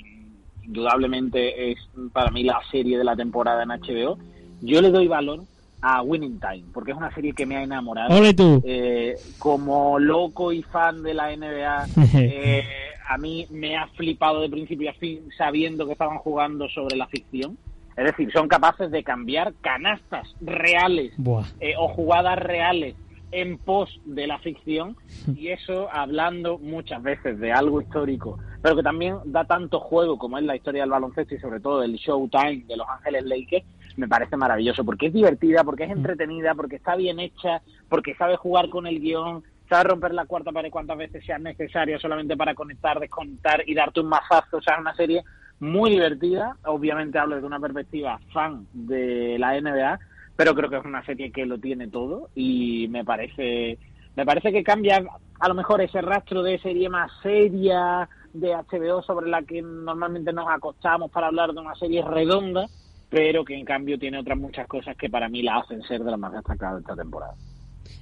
S6: indudablemente es para mí la serie de la temporada en HBO, yo le doy valor a Winning Time, porque es una serie que me ha enamorado.
S5: Ole tú.
S6: Eh, como loco y fan de la NBA, eh, a mí me ha flipado de principio a fin sabiendo que estaban jugando sobre la ficción. Es decir, son capaces de cambiar canastas reales eh, o jugadas reales en pos de la ficción y eso hablando muchas veces de algo histórico, pero que también da tanto juego como es la historia del baloncesto y sobre todo del Showtime de Los Ángeles Lakers, me parece maravilloso porque es divertida, porque es entretenida, porque está bien hecha, porque sabe jugar con el guion, sabe romper la cuarta pared cuantas veces sea necesario solamente para conectar, desconectar y darte un mazazo, o sea, es una serie muy divertida, obviamente hablo desde una perspectiva fan de la NBA, pero creo que es una serie que lo tiene todo y me parece me parece que cambia a lo mejor ese rastro de serie más seria de HBO sobre la que normalmente nos acostamos para hablar de una serie redonda, pero que en cambio tiene otras muchas cosas que para mí la hacen ser de las más destacadas de esta temporada.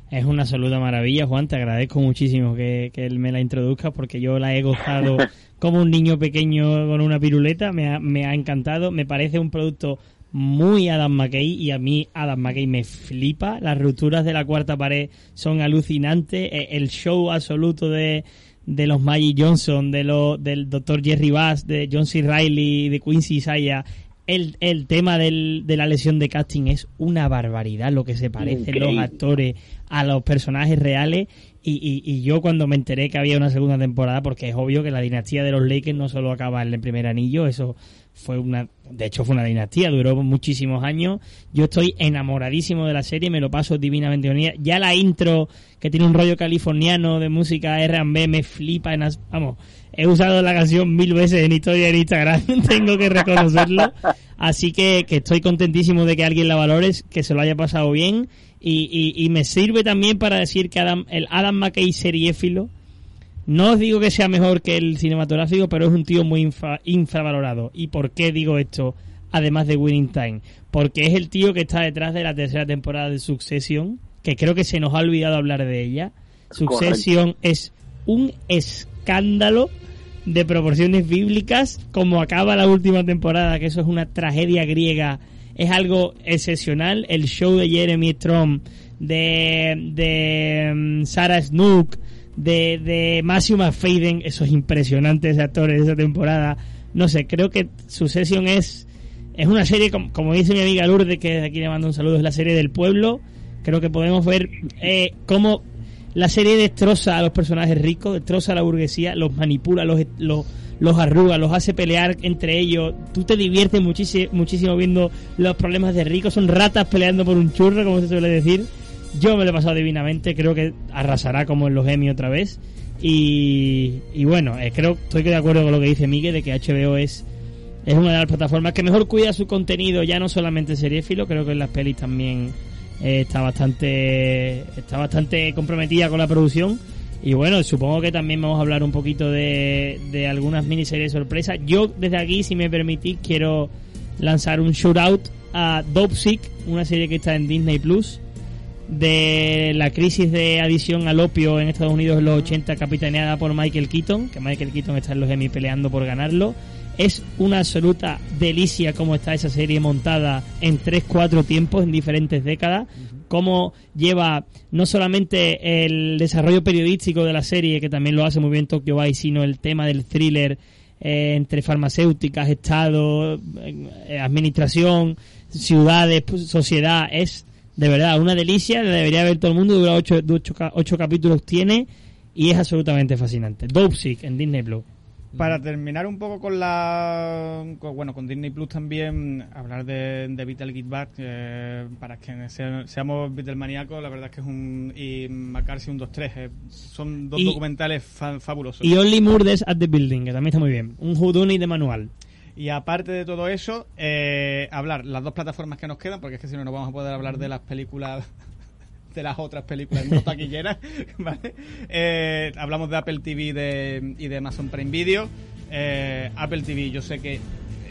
S5: Es una absoluta maravilla, Juan. Te agradezco muchísimo que, que él me la introduzca porque yo la he gozado como un niño pequeño con una piruleta. Me ha, me ha encantado. Me parece un producto muy Adam McKay y a mí Adam McKay me flipa. Las rupturas de la cuarta pared son alucinantes. Eh, El show absoluto de, de los Magic Johnson, de lo, del Dr. Jerry Bass, de John C. Reilly, de Quincy Isaiah. El, el tema del, de la lesión de casting es una barbaridad lo que se parecen los actores a los personajes reales. Y, y, y yo cuando me enteré que había una segunda temporada porque es obvio que la dinastía de los Lakers no solo acaba en el primer anillo eso fue una de hecho fue una dinastía duró muchísimos años. Yo estoy enamoradísimo de la serie me lo paso divinamente bonita ya la intro que tiene un rollo californiano de música R&B me flipa en as- vamos he usado la canción mil veces en historia en Instagram tengo que reconocerlo. Así que, que estoy contentísimo de que alguien la valore que se lo haya pasado bien. Y, y, y me sirve también para decir que Adam, el Adam McKay seriéfilo no os digo que sea mejor que el cinematográfico, pero es un tío muy infra- infravalorado. ¿Y por qué digo esto? Además de Winning Time. Porque es el tío que está detrás de la tercera temporada de Succession, que creo que se nos ha olvidado hablar de ella. Succession es un escándalo de proporciones bíblicas, como acaba la última temporada, que eso es una tragedia griega, es algo excepcional. El show de Jeremy Strong, de, de mm, Sarah Snook, de, de Matthew McFadden, eso es impresionante ese actor de esa temporada. No sé, creo que Succession es es una serie, com- como, dice mi amiga Lourdes, que desde aquí le mando un saludo, es la serie del pueblo. Creo que podemos ver eh, cómo la serie destroza a los personajes ricos, destroza a la burguesía, los manipula, los, los, los arruga, los hace pelear entre ellos. Tú te diviertes muchísimo, muchísimo viendo los problemas de ricos. Son ratas peleando por un churro, como se suele decir. Yo me lo he pasado divinamente. Creo que arrasará como en los Emmy otra vez. Y, y bueno, eh, creo estoy de acuerdo con lo que dice Miguel de que HBO es, es una de las plataformas que mejor cuida su contenido, ya no solamente seriéfilo, creo que en las pelis también eh, está bastante está bastante comprometida con la producción. Y bueno, supongo que también vamos a hablar un poquito de, de algunas miniseries sorpresas. Yo desde aquí, si me permitís, quiero lanzar un shoutout a Dope Sick, una serie que está en Disney Plus de la crisis de adición al opio en Estados Unidos en los 80 capitaneada por Michael Keaton, que Michael Keaton está en los Emmy peleando por ganarlo. Es una absoluta delicia cómo está esa serie montada en 3-4 tiempos en diferentes décadas, cómo lleva no solamente el desarrollo periodístico de la serie, que también lo hace muy bien Tokyo Vice, sino el tema del thriller eh, entre farmacéuticas, Estado, eh, administración, ciudades, sociedad, es de verdad una delicia, la debería ver todo el mundo, dura ocho, ocho, ocho capítulos tiene y es absolutamente fascinante. Dope Sick en Disney Plus.
S2: Para terminar un poco con la. con- bueno, con Disney Plus también, hablar de, de Beatle Get Back. eh, para que se- seamos Beatlemaníacos, la verdad es que es un. y McCarthy un 2-3. eh, son dos
S5: Y-
S2: documentales fa- fabulosos.
S5: Y Only Murders at the Building, que también está muy bien. Un Houdini de manual.
S2: Y aparte de todo eso, eh, hablar las dos plataformas que nos quedan, porque es que si no, no vamos a poder hablar de las películas, de las otras películas no taquilleras, ¿vale? Eh, hablamos de Apple TV y de, y de Amazon Prime Video. Eh, Apple TV, yo sé que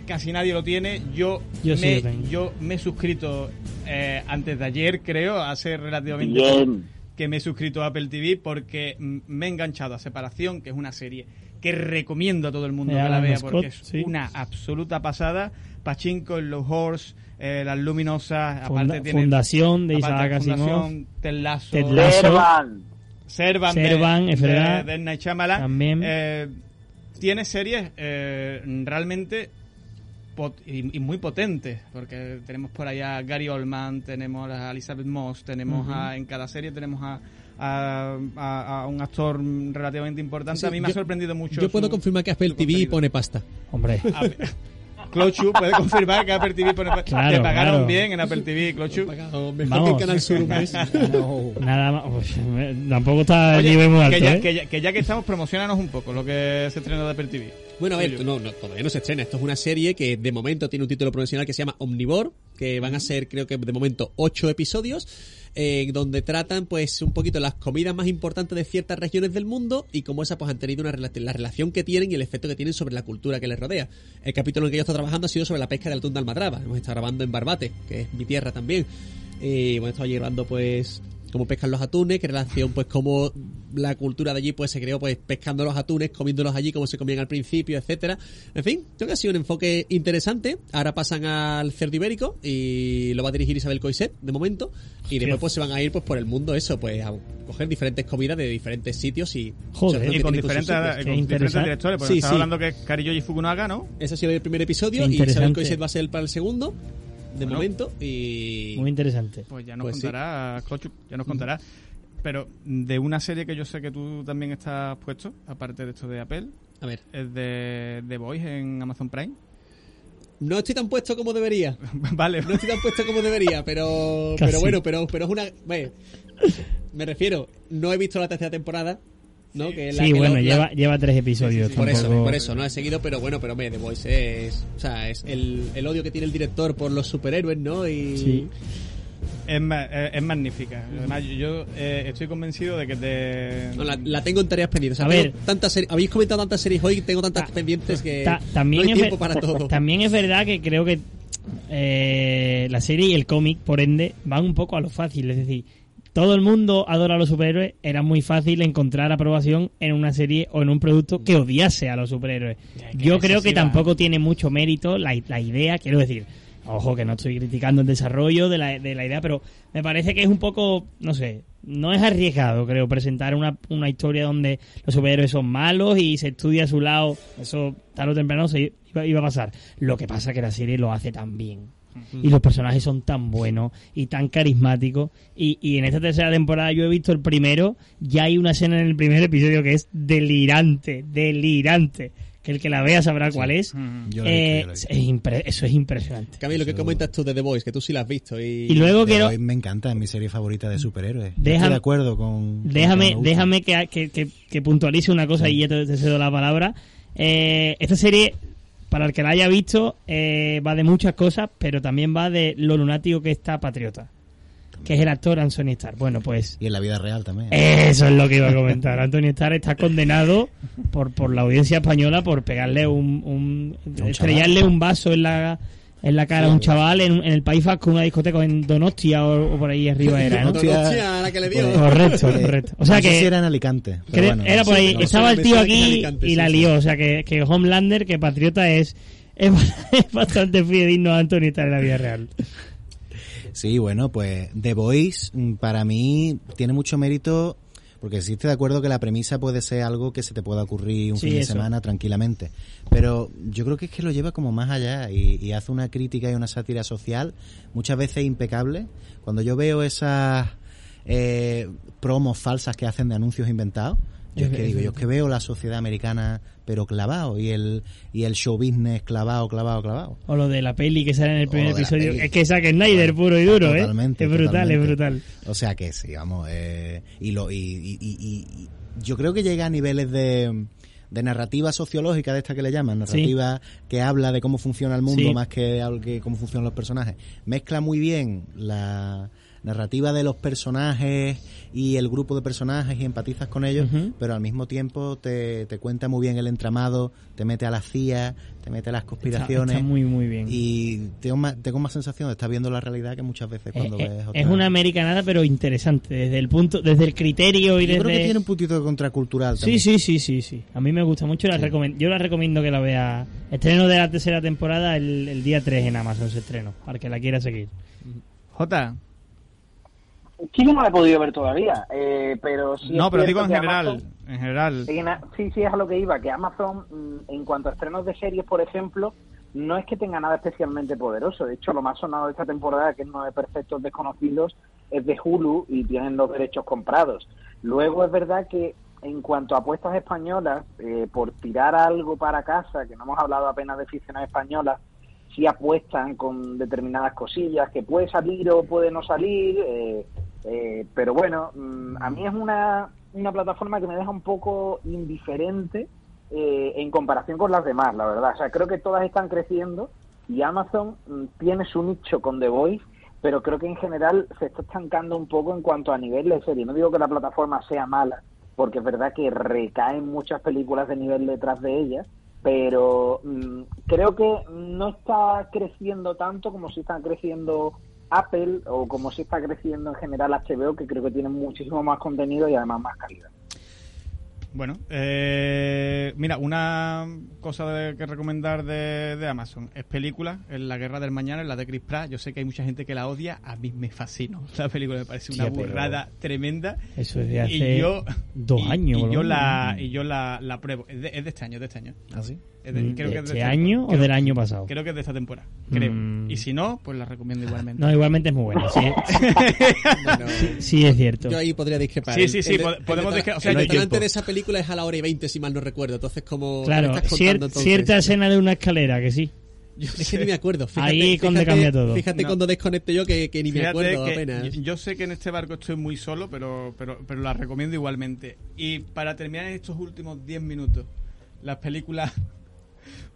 S2: casi nadie lo tiene. Yo,
S5: Yo sí
S2: me,
S5: lo
S2: yo me he suscrito eh, antes de ayer, creo, hace relativamente
S6: Bien.
S2: que me he suscrito a Apple TV porque me he enganchado a Separación, que es una serie que recomiendo a todo el mundo que la vea
S5: Scott,
S2: porque es
S5: sí.
S2: una absoluta pasada. Pachinko, Los Horse, eh, Las Luminosas,
S5: Funda-
S2: aparte tiene...
S5: Fundación de
S2: aparte
S5: Isaac Asimov.
S2: Fundación, Ted Lasso,
S5: Ted Lasso.
S6: Servan.
S2: Servan,
S5: Servan,
S2: de, de, de Night Shyamalan.
S5: También.
S2: Eh, tiene series eh, realmente pot- y, y muy potentes, porque tenemos por allá a Gary Oldman, tenemos a Elizabeth Moss, tenemos a, en cada serie tenemos a, a, a- a un actor relativamente importante.
S3: Sí,
S2: a mí me ha
S3: yo-
S2: sorprendido mucho.
S3: Yo puedo
S2: su-
S3: confirmar que Apple TV
S2: contenido.
S3: pone pasta.
S5: Hombre,
S2: Clochu puede confirmar que Apple TV pone
S5: Claro,
S2: Te pagaron
S5: claro.
S2: bien en Apple TV, Clochu.
S3: Mejor
S5: Vamos.
S3: que el Canal Sur un mes. No.
S5: nada más. Uf, me- tampoco está el
S2: Oye,
S5: nivel muy alto,
S2: que, ya,
S5: ¿eh?
S2: que, ya, que ya que estamos, promocionanos un poco lo que se estrena de Apple TV.
S3: Bueno, a ver, no, no, todavía no se estrena. Esto es una serie que de momento tiene un título profesional que se llama Omnivore, que van a ser, creo que de momento, ocho episodios, eh, donde tratan, pues, un poquito las comidas más importantes de ciertas regiones del mundo y cómo esas, pues, han tenido una rela- la relación que tienen y el efecto que tienen sobre la cultura que les rodea. El capítulo en el que yo estoy trabajando ha sido sobre la pesca del atún de Almadraba. Hemos estado grabando en Barbate, que es mi tierra también. Y bueno, estaba llevando, pues, cómo pescan los atunes, qué relación, pues, cómo la cultura de allí, pues, se creó, pues, pescando los atunes, comiéndolos allí como se comían al principio, etcétera. En fin, creo que ha sido un enfoque interesante. Ahora pasan al cerdo ibérico y lo va a dirigir Isabel Coiset, de momento. Y después, pues, se van a ir, pues, por el mundo, eso, pues, a coger diferentes comidas de diferentes sitios y...
S5: Joder,
S2: Y con diferentes, con directores, porque
S3: Sí,
S2: estaba
S3: sí.
S2: hablando que es Kariyoshi Fukunaga, ¿no?
S3: Ese ha sido el primer episodio y Isabel. Coiset va a ser para el segundo, de
S2: Bueno.
S3: momento. Y...
S5: Muy interesante.
S2: Pues ya nos
S3: Pues sí.
S2: contará, ya nos contará. Pero de una serie que yo sé que tú también estás puesto, aparte de esto de Apple,
S3: A ver,
S2: es de The Voice en Amazon Prime.
S3: no estoy tan puesto como debería.
S2: vale,
S3: No estoy tan puesto como debería, pero
S5: Casi.
S3: pero bueno, pero pero es una bueno, me refiero, no he visto la tercera temporada, ¿no? Que la
S5: Sí,
S3: que
S5: bueno,
S3: la-
S5: lleva, lleva tres episodios.
S3: por eso, por eso, no he seguido, pero bueno, pero me The Voice es, o sea, es el, el odio que tiene el director por los superhéroes, ¿no? Y
S5: Sí.
S2: Es, ma- es magnífica. Además, yo, yo, eh, estoy convencido de que te...
S3: No, la, la tengo en tareas pendientes. O sea,
S5: A ver.
S3: tantas series- habéis comentado tantas series hoy, tengo tantas
S5: Ta-
S3: pendientes que
S5: Ta- también,
S3: no hay
S5: es
S3: tiempo
S5: ver-
S3: para todo.
S5: también es verdad que creo que eh, la serie y el cómic, por ende, van un poco a lo fácil. Es decir, todo el mundo adora a los superhéroes. Era muy fácil encontrar aprobación en una serie o en un producto que odiase a los superhéroes.
S2: Ya, que
S5: Yo creo que tampoco tiene mucho mérito la, la idea, quiero decir. Ojo, que no estoy criticando el desarrollo de la, de la idea, pero me parece que es un poco, no sé, no es arriesgado, creo, presentar una, una historia donde los superhéroes son malos y se estudia a su lado. Eso tarde o temprano se iba, iba a pasar. Lo que pasa es que la serie lo hace tan bien. Y los personajes son tan buenos y tan carismáticos. Y, y en esta tercera temporada yo he visto el primero, ya hay una escena en el primer episodio que es delirante, delirante. Que el que la vea sabrá cuál es. Eh, es eso es impresionante.
S3: Camilo, ¿qué
S4: Eso-
S3: comentas tú de The Voice? Que tú sí la has visto. Y,
S5: Y luego
S4: The
S5: quiero,
S4: Voice me encanta, es mi serie favorita de superhéroes.
S5: Déjame-
S4: Estoy de acuerdo con.
S5: déjame, déjame que, que, que- que puntualice una cosa y ya te, te cedo la palabra. Eh, esta serie, para el que la haya visto, eh, va de muchas cosas, pero también va de lo lunático que está Patriota, que es el actor Anthony Starr. Bueno, pues
S4: Y en la vida real también.
S5: eso es lo que iba a comentar. Anthony Starr está condenado por, por la audiencia española por pegarle un, un,
S4: Un
S5: estrellarle un vaso en la en la cara a un chaval en, en el País Vasco, una discoteca en Donostia o, o por ahí arriba era, ¿no?
S4: Hostia,
S3: la que le dio.
S4: Pues,
S5: Correcto,
S4: eh,
S5: correcto. O sea
S4: no sé
S5: que-
S4: si era en Alicante. pero
S5: Cre-
S4: bueno,
S5: era por ahí,
S4: no
S5: estaba
S3: sé,
S5: el tío aquí
S3: Alicante,
S5: y
S3: sí,
S5: la
S3: sí.
S5: lió. O sea que, que Homelander, que Patriota es, es, es bastante fidedigno a Anthony Starr en la vida real.
S4: Sí, bueno, pues The Voice mm, para mí tiene mucho mérito porque sí estoy de acuerdo que la premisa puede ser algo que se te pueda ocurrir un
S5: Sí,
S4: fin de
S5: eso.
S4: semana tranquilamente. Pero yo creo que es que lo lleva como más allá y, y hace una crítica y una sátira social muchas veces impecable. Cuando yo veo esas eh, promos falsas que hacen de anuncios inventados, yo es que digo, yo es que veo la sociedad americana pero clavado y el, y el show business clavado, clavado, clavado.
S5: O lo de la peli que sale en el primer episodio. Es que Zack Snyder puro y duro, ¿eh?
S4: Totalmente,
S5: Es brutal,
S4: totalmente.
S5: es brutal.
S4: O sea que sí, vamos. eh, y, lo, y, y- y- y- yo creo que llega a niveles de, de narrativa sociológica, de esta que le llaman, narrativa que habla de cómo funciona el mundo
S5: Sí.
S4: más que que cómo funcionan los personajes. Mezcla muy bien la narrativa de los personajes y el grupo de personajes y empatizas con ellos, pero al mismo tiempo te, te cuenta muy bien el entramado, te mete a la CIA, te mete a las
S5: Está,
S4: conspiraciones.
S5: está muy, muy bien.
S4: Y tengo más, tengo más sensación de estar viendo la realidad que muchas veces
S5: Eh,
S4: cuando
S5: eh,
S4: ves
S5: es
S4: otra-
S5: una americanada, pero interesante. Desde el punto, desde el criterio y
S4: Yo
S5: desde.
S4: creo que tiene un puntito de contracultural
S5: Sí,
S4: también.
S5: sí, sí, sí, sí. A mí me gusta mucho. La recomen- yo la recomiendo que la vea. Estreno de la tercera temporada el, el día 3 en Amazon se estreno, para que la quiera seguir.
S2: Jota,
S6: Sí, no la he podido ver todavía, eh, pero sí.
S2: no, pero digo en general.
S6: Amazon-
S2: En general.
S6: Sí, Sí, sí, es a lo que iba, que Amazon, mm, en cuanto a estrenos de series, por ejemplo, no es que tenga nada especialmente poderoso. De hecho, lo más sonado de esta temporada, que es No de Perfectos Desconocidos, es de Hulu y tienen los derechos comprados. Luego es verdad que en cuanto a apuestas españolas, eh, por tirar algo para casa, que no hemos hablado apenas de ficciones españolas, sí apuestan con determinadas cosillas, que puede salir o puede no salir, eh, eh, pero bueno, mm, a mí es una, una plataforma que me deja un poco indiferente eh, en comparación con las demás, la verdad. O sea, creo que todas están creciendo y Amazon mm, tiene su nicho con The Voice, pero creo que en general se está estancando un poco en cuanto a nivel de serie. No digo que la plataforma sea mala, porque es verdad que recaen muchas películas de nivel detrás de ellas, pero mm, creo que no está creciendo tanto como si está creciendo Apple o como si está creciendo en general HBO, que creo que tienen muchísimo más contenido y además más calidad.
S2: Bueno, eh, mira, una cosa de- que recomendar de, de Amazon es película, en La Guerra del Mañana, en la de Chris Pratt. Yo sé que hay mucha gente que la odia, a mí me fascina. La película me parece una
S5: pero-
S2: burrada tremenda.
S5: Eso es de hace
S2: y yo,
S5: dos años.
S2: Y, yo la, y yo la, la pruebo. Es de, es de este año, es de este año.
S4: ¿Ah, sí?
S2: De-
S5: Mm,
S2: creo
S5: ¿De
S2: que es de
S5: este
S2: este-
S5: año o
S2: creo-
S5: del año pasado?
S2: Creo que es de esta temporada, creo.
S5: Mm.
S2: Y si no, pues la recomiendo igualmente.
S5: No, igualmente es muy buena. Sí,
S3: Bueno,
S5: sí es cierto.
S3: Yo ahí podría discrepar.
S2: Sí,
S3: El-
S2: sí, sí,
S3: el el
S2: podemos
S3: detona-
S2: discrepar. O sea,
S3: el detonante de esa película es a la hora y 20, si mal no recuerdo. Entonces, como.
S5: Claro, cierta escena de una escalera, que sí.
S2: Yo
S3: Es
S2: sé-
S3: que ni me acuerdo. Fíjate,
S5: Ahí cuando
S3: fíjate-
S5: cambia todo.
S3: Fíjate
S2: No.
S3: cuando desconecte yo que, que ni me acuerdo
S2: que
S3: apenas.
S2: yo- Yo sé que en este barco estoy muy solo, pero, pero, pero la recomiendo igualmente. Y para terminar en estos últimos 10 minutos, las películas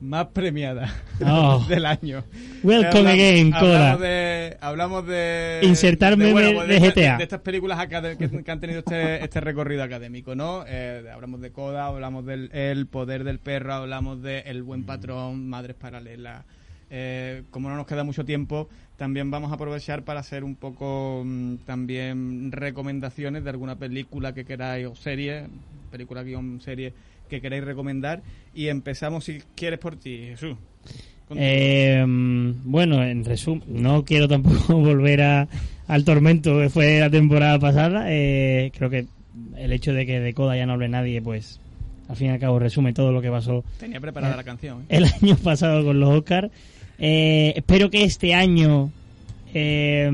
S2: más premiadas
S5: Oh.
S2: del año.
S5: Welcome
S2: Hablamos-
S5: again, Coda.
S2: Hablamos de, hablamos de
S5: Insertarme
S2: bueno,
S5: de- GTA.
S2: de estas películas que, que han tenido este, este recorrido académico, ¿no? Eh, hablamos de Coda, hablamos del El Poder del Perro, hablamos de El Buen Patrón, Madres Paralelas. Eh, como no nos queda mucho tiempo, también vamos a aprovechar para hacer un poco mm, también recomendaciones de alguna película que queráis o serie, película guion serie que queráis recomendar. Y empezamos, si quieres, por ti, Jesús.
S5: Eh, bueno, en resumen, no quiero tampoco volver a, al tormento que fue la temporada pasada. Eh, creo que el hecho de que de Coda ya no hable nadie, pues al fin y al cabo resume todo lo que pasó
S2: Tenía preparada la canción. ¿eh?
S5: el año pasado con los Oscars. Eh, espero que este año eh,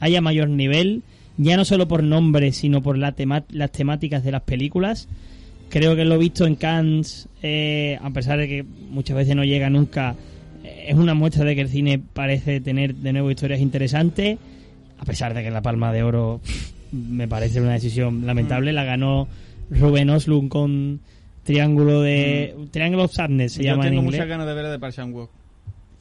S5: haya mayor nivel, ya no solo por nombre, sino por la las temáticas de las películas. Creo que lo he visto en Cannes, eh, a pesar de que muchas veces no llega nunca, eh, es una muestra de que el cine parece tener de nuevo historias interesantes, a pesar de que la Palma de Oro me parece una decisión lamentable. La ganó Ruben Oslund con Triángulo de... Triángulo of Sadness se
S2: Yo
S5: llama en
S2: tengo
S5: inglés.
S2: muchas ganas de ver de Park Walk.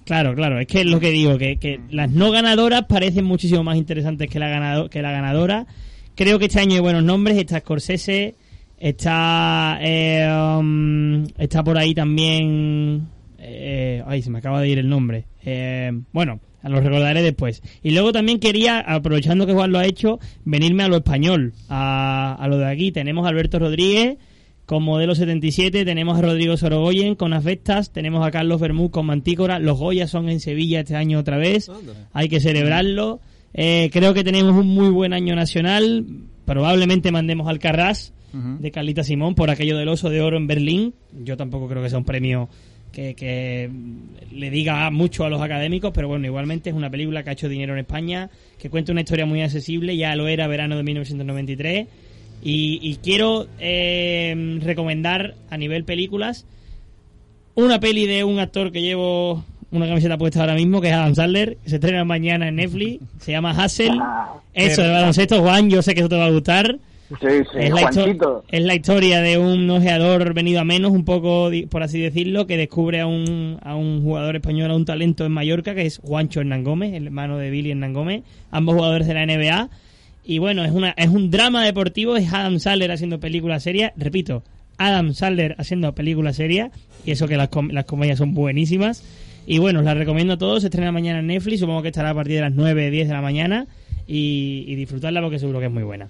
S5: Claro, claro, es que es lo que digo, que, que las no ganadoras parecen muchísimo más interesantes que la, ganado- que la ganadora. Creo que este año hay buenos nombres, está Scorsese, está eh, um, está por ahí también... eh, ay, se me acaba de ir el nombre. Eh, bueno, lo recordaré después. Y luego también quería, aprovechando que Juan lo ha hecho, venirme a lo español, a, a lo de aquí. Tenemos a Alberto Rodríguez con Modelo 77, tenemos a Rodrigo Sorogoyen con Afectas, tenemos a Carlos Bermúdez con Mantícora, los Goya son en Sevilla este año otra vez, hay que celebrarlo. Eh, creo que tenemos un muy buen año nacional, probablemente mandemos al Carras de Carlita Simón por aquello del oso de oro en Berlín. Yo tampoco creo que sea un premio que, que le diga mucho a los académicos, pero bueno, igualmente es una película que ha hecho dinero en España, que cuenta una historia muy accesible, ya lo era verano de 1993. Y, y quiero eh, recomendar a nivel películas una peli de un actor que llevo una camiseta puesta ahora mismo, que es Adam Sandler, que se estrena mañana en Netflix, se llama Hassel. Eso de baloncesto, Juan, yo sé que eso te va a gustar.
S6: Sí, sí,
S5: Es la, es la historia de un ojeador venido a menos, un poco, por así decirlo, que descubre a un, a un jugador español, a un talento en Mallorca, que es Juancho Hernán Gómez, el hermano de Billy Hernán Gómez, ambos jugadores de la NBA. Y bueno, es, una, es un drama deportivo, es Adam Sandler haciendo películas serias. Repito, Adam Sandler haciendo películas serias, y eso que las, com- las comedias son buenísimas. Y bueno, os la recomiendo a todos, se estrena mañana en Netflix, supongo que estará a partir de las 9, 10 de la mañana, y, y disfrutarla porque seguro que es muy buena.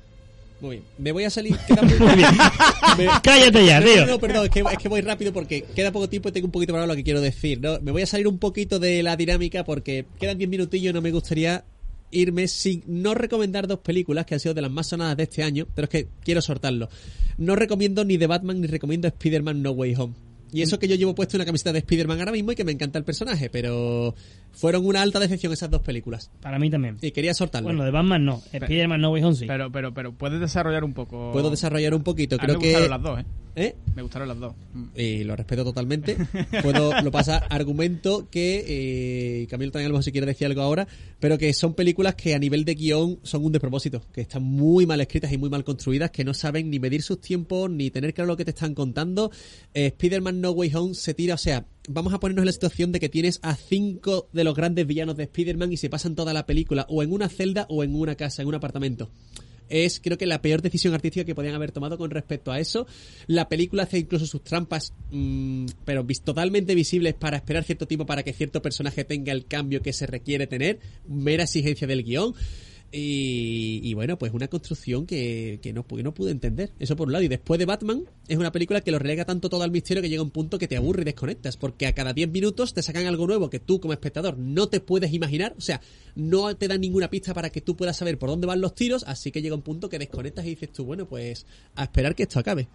S3: Muy bien. Me voy a salir. queda muy- Me-
S5: Cállate ya, tío.
S3: no, no, perdón, es que, es que voy rápido porque queda poco tiempo y tengo un poquito para lo que quiero decir. ¿no? Me voy a salir un poquito de la dinámica porque quedan 10 minutillos y no me gustaría irme sin no recomendar dos películas que han sido de las más sonadas de este año, pero es que quiero soltarlo. No recomiendo ni The Batman ni recomiendo Spider-Man No Way Home. Y eso que yo llevo puesto una camiseta de Spider-Man ahora mismo y que me encanta el personaje, pero fueron una alta decepción esas dos películas.
S5: Para mí también.
S3: Y quería soltarlo.
S5: Bueno, de Batman no. Spider-Man No Way Home sí.
S2: Pero, pero, pero puedes desarrollar un poco.
S3: Puedo desarrollar un poquito.
S2: A mí
S3: Creo
S2: me
S3: que.
S2: gustaron las dos, ¿eh?
S3: ¿Eh?
S2: Me gustaron las dos. Mm.
S3: y lo respeto totalmente. Puedo, lo pasa, argumento que, eh, Camilo también a lo mejor si quiere decir algo ahora, pero que son películas que a nivel de guion son un despropósito, que están muy mal escritas y muy mal construidas, que no saben ni medir sus tiempos, ni tener claro lo que te están contando. Eh, Spider-Man No Way Home se tira, o sea, vamos a ponernos en la situación de que tienes a cinco de los grandes villanos de Spider-Man y se pasan toda la película o en una celda o en una casa, en un apartamento es creo que la peor decisión artística que podían haber tomado con respecto a eso. La película hace incluso sus trampas, mm, pero totalmente visibles para esperar cierto tiempo para que cierto personaje tenga el cambio que se requiere tener. Mera exigencia del guion. Y, bueno, pues una construcción que, que no, pu- no pude entender. Eso por un lado. Y después de Batman, es una película que lo relega tanto todo al misterio que llega un punto que te aburre y desconectas. Porque a cada 10 minutos te sacan algo nuevo que tú como espectador no te puedes imaginar. O sea, no te dan ninguna pista para que tú puedas saber por dónde van los tiros. Así que llega un punto que desconectas y dices tú, bueno, pues a esperar que esto acabe.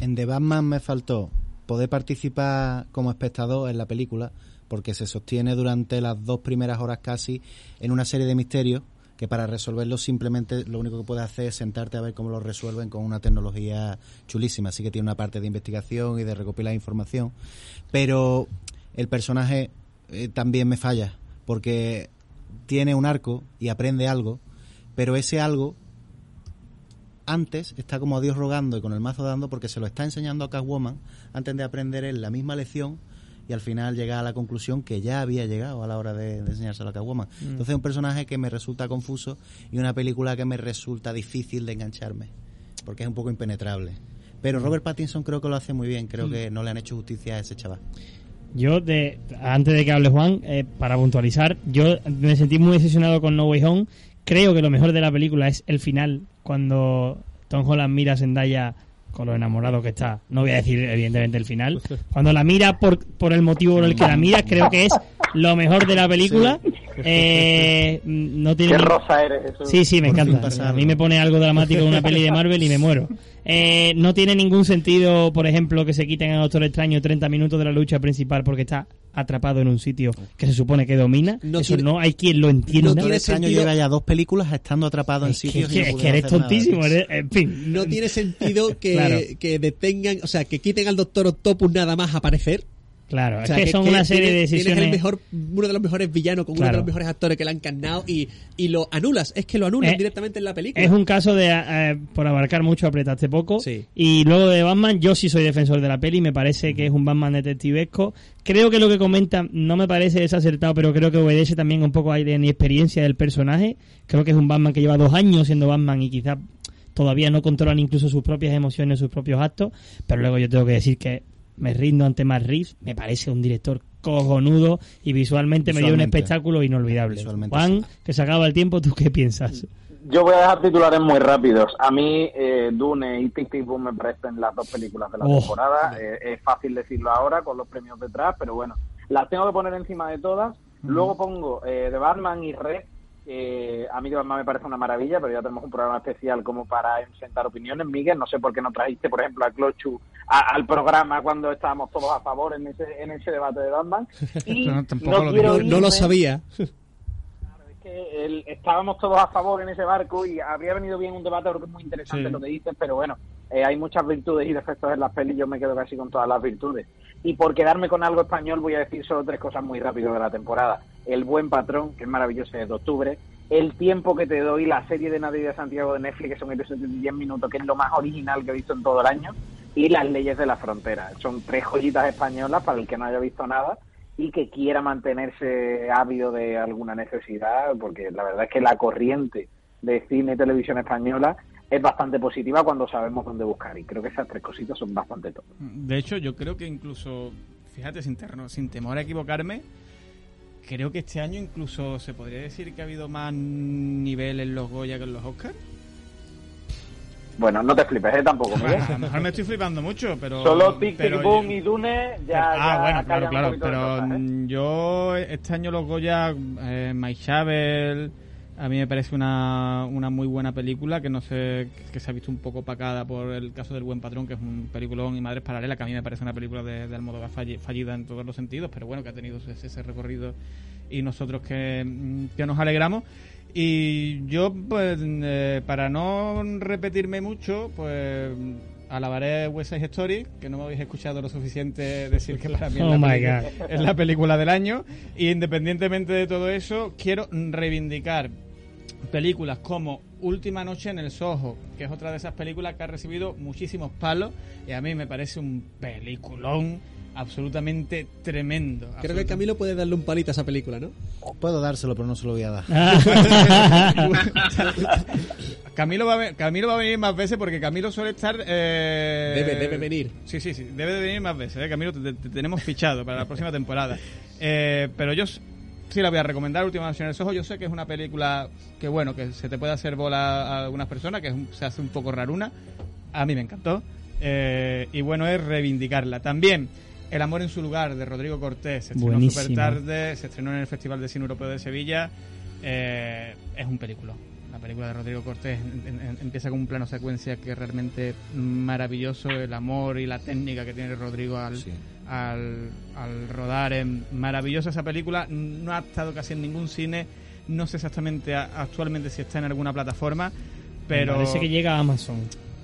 S4: En The Batman me faltó poder participar como espectador en la película, porque se sostiene durante las dos primeras horas casi en una serie de misterios que para resolverlos simplemente lo único que puedes hacer es sentarte a ver cómo lo resuelven con una tecnología chulísima. Así que tiene una parte de investigación y de recopilar información. Pero el personaje eh, también me falla, porque tiene un arco y aprende algo, pero ese algo antes está como a Dios rogando y con el mazo dando porque se lo está enseñando a Catwoman antes de aprender él la misma lección y al final llega a la conclusión que ya había llegado a la hora de, de enseñárselo a Catwoman. Entonces es un personaje que me resulta confuso y una película que me resulta difícil de engancharme porque es un poco impenetrable. Pero Robert Pattinson creo que lo hace muy bien, creo que no le han hecho justicia a ese chaval.
S5: Yo, de, antes de que hable Juan, eh, para puntualizar, yo me sentí muy decepcionado con No Way Home. Creo que lo mejor de la película es el final, cuando Tom Holland mira a Zendaya con lo enamorado que está. No voy a decir, evidentemente, el final. Cuando la mira por, por el motivo por el que la mira, creo que es lo mejor de la película. Eh, no tiene
S6: Qué
S5: ni-
S6: rosa eres, Jesús.
S5: Sí, sí, me
S4: Por
S5: encanta. A mí me pone algo dramático en una peli de Marvel y me muero. Eh, no tiene ningún sentido, por ejemplo, que se quiten a Doctor Extraño 30 minutos de la lucha principal porque está atrapado en un sitio que se supone que domina.
S3: No
S5: Eso
S3: tiene-
S5: no hay quien lo entienda.
S3: no tiene
S4: Extraño
S3: sentido-
S4: lleva ya dos películas estando atrapado en
S5: es
S4: sitios no
S5: que- es que eres tontísimo, eres- en fin.
S3: No tiene sentido que,
S5: Claro.
S3: que detengan, o sea, que quiten al Doctor Octopus nada más aparecer.
S5: Claro,
S3: O
S5: es que, son una serie de
S3: tienes- tienes
S5: decisiones.
S3: el mejor, uno de los mejores villanos, con uno de los mejores actores que le han encarnado y, y lo anulas. Es que lo anulan
S5: Eh,
S3: directamente en la película.
S5: Es un caso de, eh, por abarcar mucho, apretaste poco.
S3: Sí.
S5: Y luego de Batman, yo sí soy defensor de la peli, me parece que es un Batman detectivesco. Creo que lo que comenta no me parece desacertado, pero creo que obedece también un poco a la inexperiencia del personaje. Creo que es un Batman que lleva dos años siendo Batman y quizás todavía no controlan incluso sus propias emociones, sus propios actos. Pero luego yo tengo que decir que me rindo ante Matt Reeves, me parece un director cojonudo y visualmente, me dio un espectáculo inolvidable. Juan,
S4: sí.
S5: que se acaba el tiempo, ¿tú qué piensas?
S6: Yo voy a dejar titulares muy rápidos. A mí, eh, Dune y Tic Tic Boom me parecen las dos películas de la
S5: Oh.
S6: temporada. Eh, es fácil decirlo ahora con los premios detrás, pero bueno, las tengo que poner encima de todas. Luego pongo eh, de Batman y Red. eh, a mí de Batman me parece una maravilla, pero ya tenemos un programa especial como para enfrentar opiniones. Miguel, no sé por qué no trajiste, por ejemplo, a Clochu a- al programa cuando estábamos todos a favor en ese, en ese debate de Batman. Y
S2: No, tampoco lo
S6: quiero
S3: no, no lo
S6: irme-
S3: sabía.
S6: es que el- estábamos todos a favor en ese barco y habría venido bien un debate porque es muy interesante
S2: Sí.
S6: lo que dices, pero bueno, eh, hay muchas virtudes y defectos en las pelis, yo me quedo casi con todas las virtudes. Y por quedarme con algo español voy a decir solo tres cosas muy rápido de la temporada. El buen patrón, que es maravilloso, es de octubre. El tiempo que te doy, la serie de Navidad de Santiago de Netflix, que son episodios de 10 minutos, que es lo más original que he visto en todo el año. Y las leyes de la frontera. Son tres joyitas españolas para el que no haya visto nada y que quiera mantenerse ávido de alguna necesidad, porque la verdad es que la corriente de cine y televisión española es bastante positiva cuando sabemos dónde buscar y creo que esas tres cositas son bastante top.
S2: De hecho, yo creo que incluso, fíjate, sin, terno- sin temor a equivocarme, creo que este año incluso se podría decir que ha habido más nivel en los Goya que en los Oscars.
S6: Bueno, no te flipes, ¿eh? Tampoco, Miguel.
S2: a lo mejor me estoy flipando mucho, pero...
S6: Solo Tic
S2: pero
S6: Tic Boom
S2: yo-
S6: y Dune ya,
S2: ah,
S6: ya
S2: bueno, claro, claro, pero
S6: cosas, ¿eh?
S2: mm, yo este año los Goya, eh, My Shovel, a mí me parece una, una muy buena película que no sé, que se ha visto un poco opacada por el caso del Buen Patrón, que es un peliculón y Madres Paralelas, que a mí me parece una película de, de Almodóvar fallida en todos los sentidos, pero bueno, que ha tenido ese, ese recorrido y nosotros que, mm, que nos alegramos. Y yo, pues, eh, para no repetirme mucho, pues alabaré West Side Story, que no me habéis escuchado lo suficiente decir que para mí es,
S5: Oh
S2: la, película, es la película del año. Y independientemente de todo eso, quiero reivindicar películas como Última Noche en el Soho, que es otra de esas películas que ha recibido muchísimos palos y a mí me parece un peliculón absolutamente tremendo.
S3: Creo que. Camilo puede darle un palito a esa película, ¿no?
S4: Puedo dárselo, pero no se lo voy a dar.
S2: Camilo va, a, Camilo va a venir más veces porque Camilo suele estar... eh,
S3: Debe- debe venir.
S2: Sí, sí, sí, debe de venir más veces. ¿eh? Camilo, te, te tenemos fichado para la próxima temporada. Eh, pero yo sí la voy a recomendar, Última Noche en el Soho. Yo sé que es una película que, bueno, que se te puede hacer bola a algunas personas, que es un- se hace un poco raruna. A mí me encantó. Eh, y bueno, es reivindicarla. También... El amor en su lugar de Rodrigo Cortés se estrenó
S5: Buenísimo.
S2: súper tarde, se estrenó en el Festival de Cine Europeo de Sevilla. Eh, es un película. La película de Rodrigo Cortés en- en- empieza con un plano secuencia que es realmente maravilloso. El amor y la técnica que tiene Rodrigo al,
S4: Sí.
S2: Al, al rodar es maravillosa esa película. No ha estado casi en ningún cine. No sé exactamente a- actualmente si está en alguna plataforma. Pero,
S5: Parece que llega a Amazon.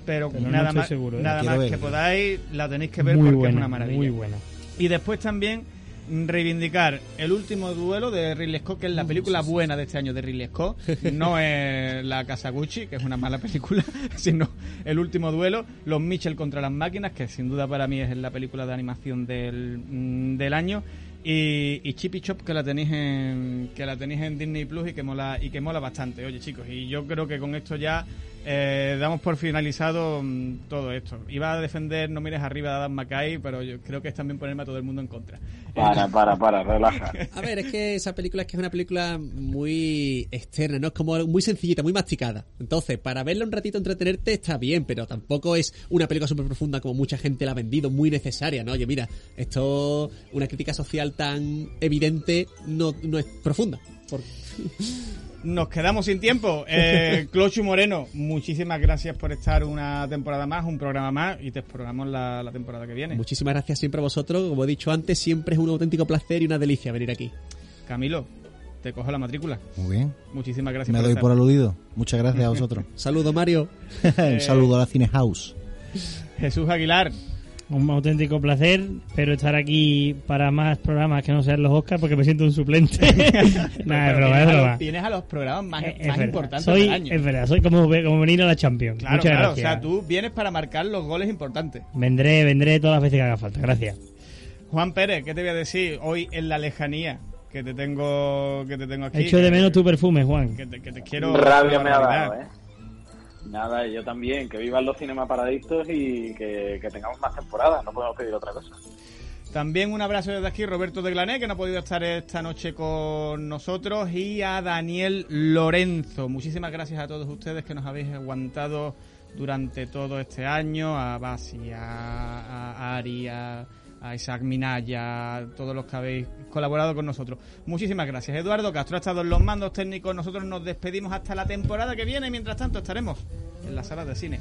S2: pero,
S5: pero no
S2: nada
S5: estoy
S2: más,
S5: seguro, ¿eh?
S2: nada más
S4: ver.
S2: que podáis, la tenéis que ver
S5: muy
S2: porque
S5: buena,
S2: es una maravilla.
S5: muy buena.
S2: Y después también mm, reivindicar el último duelo de Ridley Scott, que es la película buena de este año de Ridley Scott. No es la Casa Gucci, que es una mala película, sino el último duelo, Los Mitchell contra las máquinas, que sin duda para mí es la película de animación del, mm, del año. Y, y Chip y Chop que la tenéis en que la tenéis en Disney Plus y que mola y que mola bastante oye chicos y yo creo que con esto ya eh, damos por finalizado mm, todo esto. Iba a defender No mires arriba de Adam McKay, pero yo creo que es también ponerme a todo el mundo en contra.
S6: Para, para, para, relaja.
S3: A ver, es que esa película es que es una película muy externa, ¿no? Es como muy sencillita, muy masticada. Entonces, para verla un ratito, entretenerte, está bien, pero tampoco es una película súper profunda como mucha gente la ha vendido, muy necesaria, ¿no? Oye, mira, esto, una crítica social tan evidente, no, no es profunda. Por-
S2: Nos quedamos sin tiempo. Eh, Clochu Moreno, muchísimas gracias por estar una temporada más, un programa más, y te esperamos la, la temporada que viene.
S3: Muchísimas gracias siempre a vosotros. Como he dicho antes, siempre es un auténtico placer y una delicia venir aquí.
S2: Camilo, te cojo la matrícula.
S4: Muy bien.
S2: Muchísimas gracias
S4: Me
S2: por
S4: doy
S2: estar.
S4: por aludido. Muchas gracias a vosotros.
S3: Saludos, Mario.
S4: Un saludo a la Cine House.
S2: Jesús Aguilar,
S5: Un auténtico placer, pero estar aquí para más programas que no sean los Oscars porque me siento un suplente. Nada, es broma,
S2: vienes
S5: es
S2: a los-
S5: broma.
S2: Vienes a los programas más,
S5: Es-
S2: importantes
S5: soy,
S2: del año.
S5: Es verdad, soy como, como venir a la Champions.
S2: Claro,
S5: Muchas
S2: claro.
S5: gracias.
S2: O sea, tú vienes para marcar los goles importantes.
S5: Vendré, vendré todas las veces que haga falta. Gracias.
S2: Juan Pérez, ¿qué te voy a decir hoy en la lejanía que te tengo que te tengo aquí?
S5: Echo de
S2: que-
S5: menos tu perfume, Juan.
S2: que te, que te quiero
S6: Rabia me ha dado, ¿eh? Nada, yo también. Que vivan los cinemas paradictos y que, que tengamos más temporadas. No podemos pedir otra cosa.
S2: También un abrazo desde aquí, Roberto de Glané, que no ha podido estar esta noche con nosotros, y a Daniel Lorenzo. Muchísimas gracias a todos ustedes que nos habéis aguantado durante todo este año, a Basi, a, a Ari, a, a Isaac Minaya, a todos los que habéis colaborado con nosotros. Muchísimas gracias. Eduardo Castro ha estado en los mandos técnicos. Nosotros nos despedimos hasta la temporada que viene. Mientras tanto, estaremos en la sala de cine.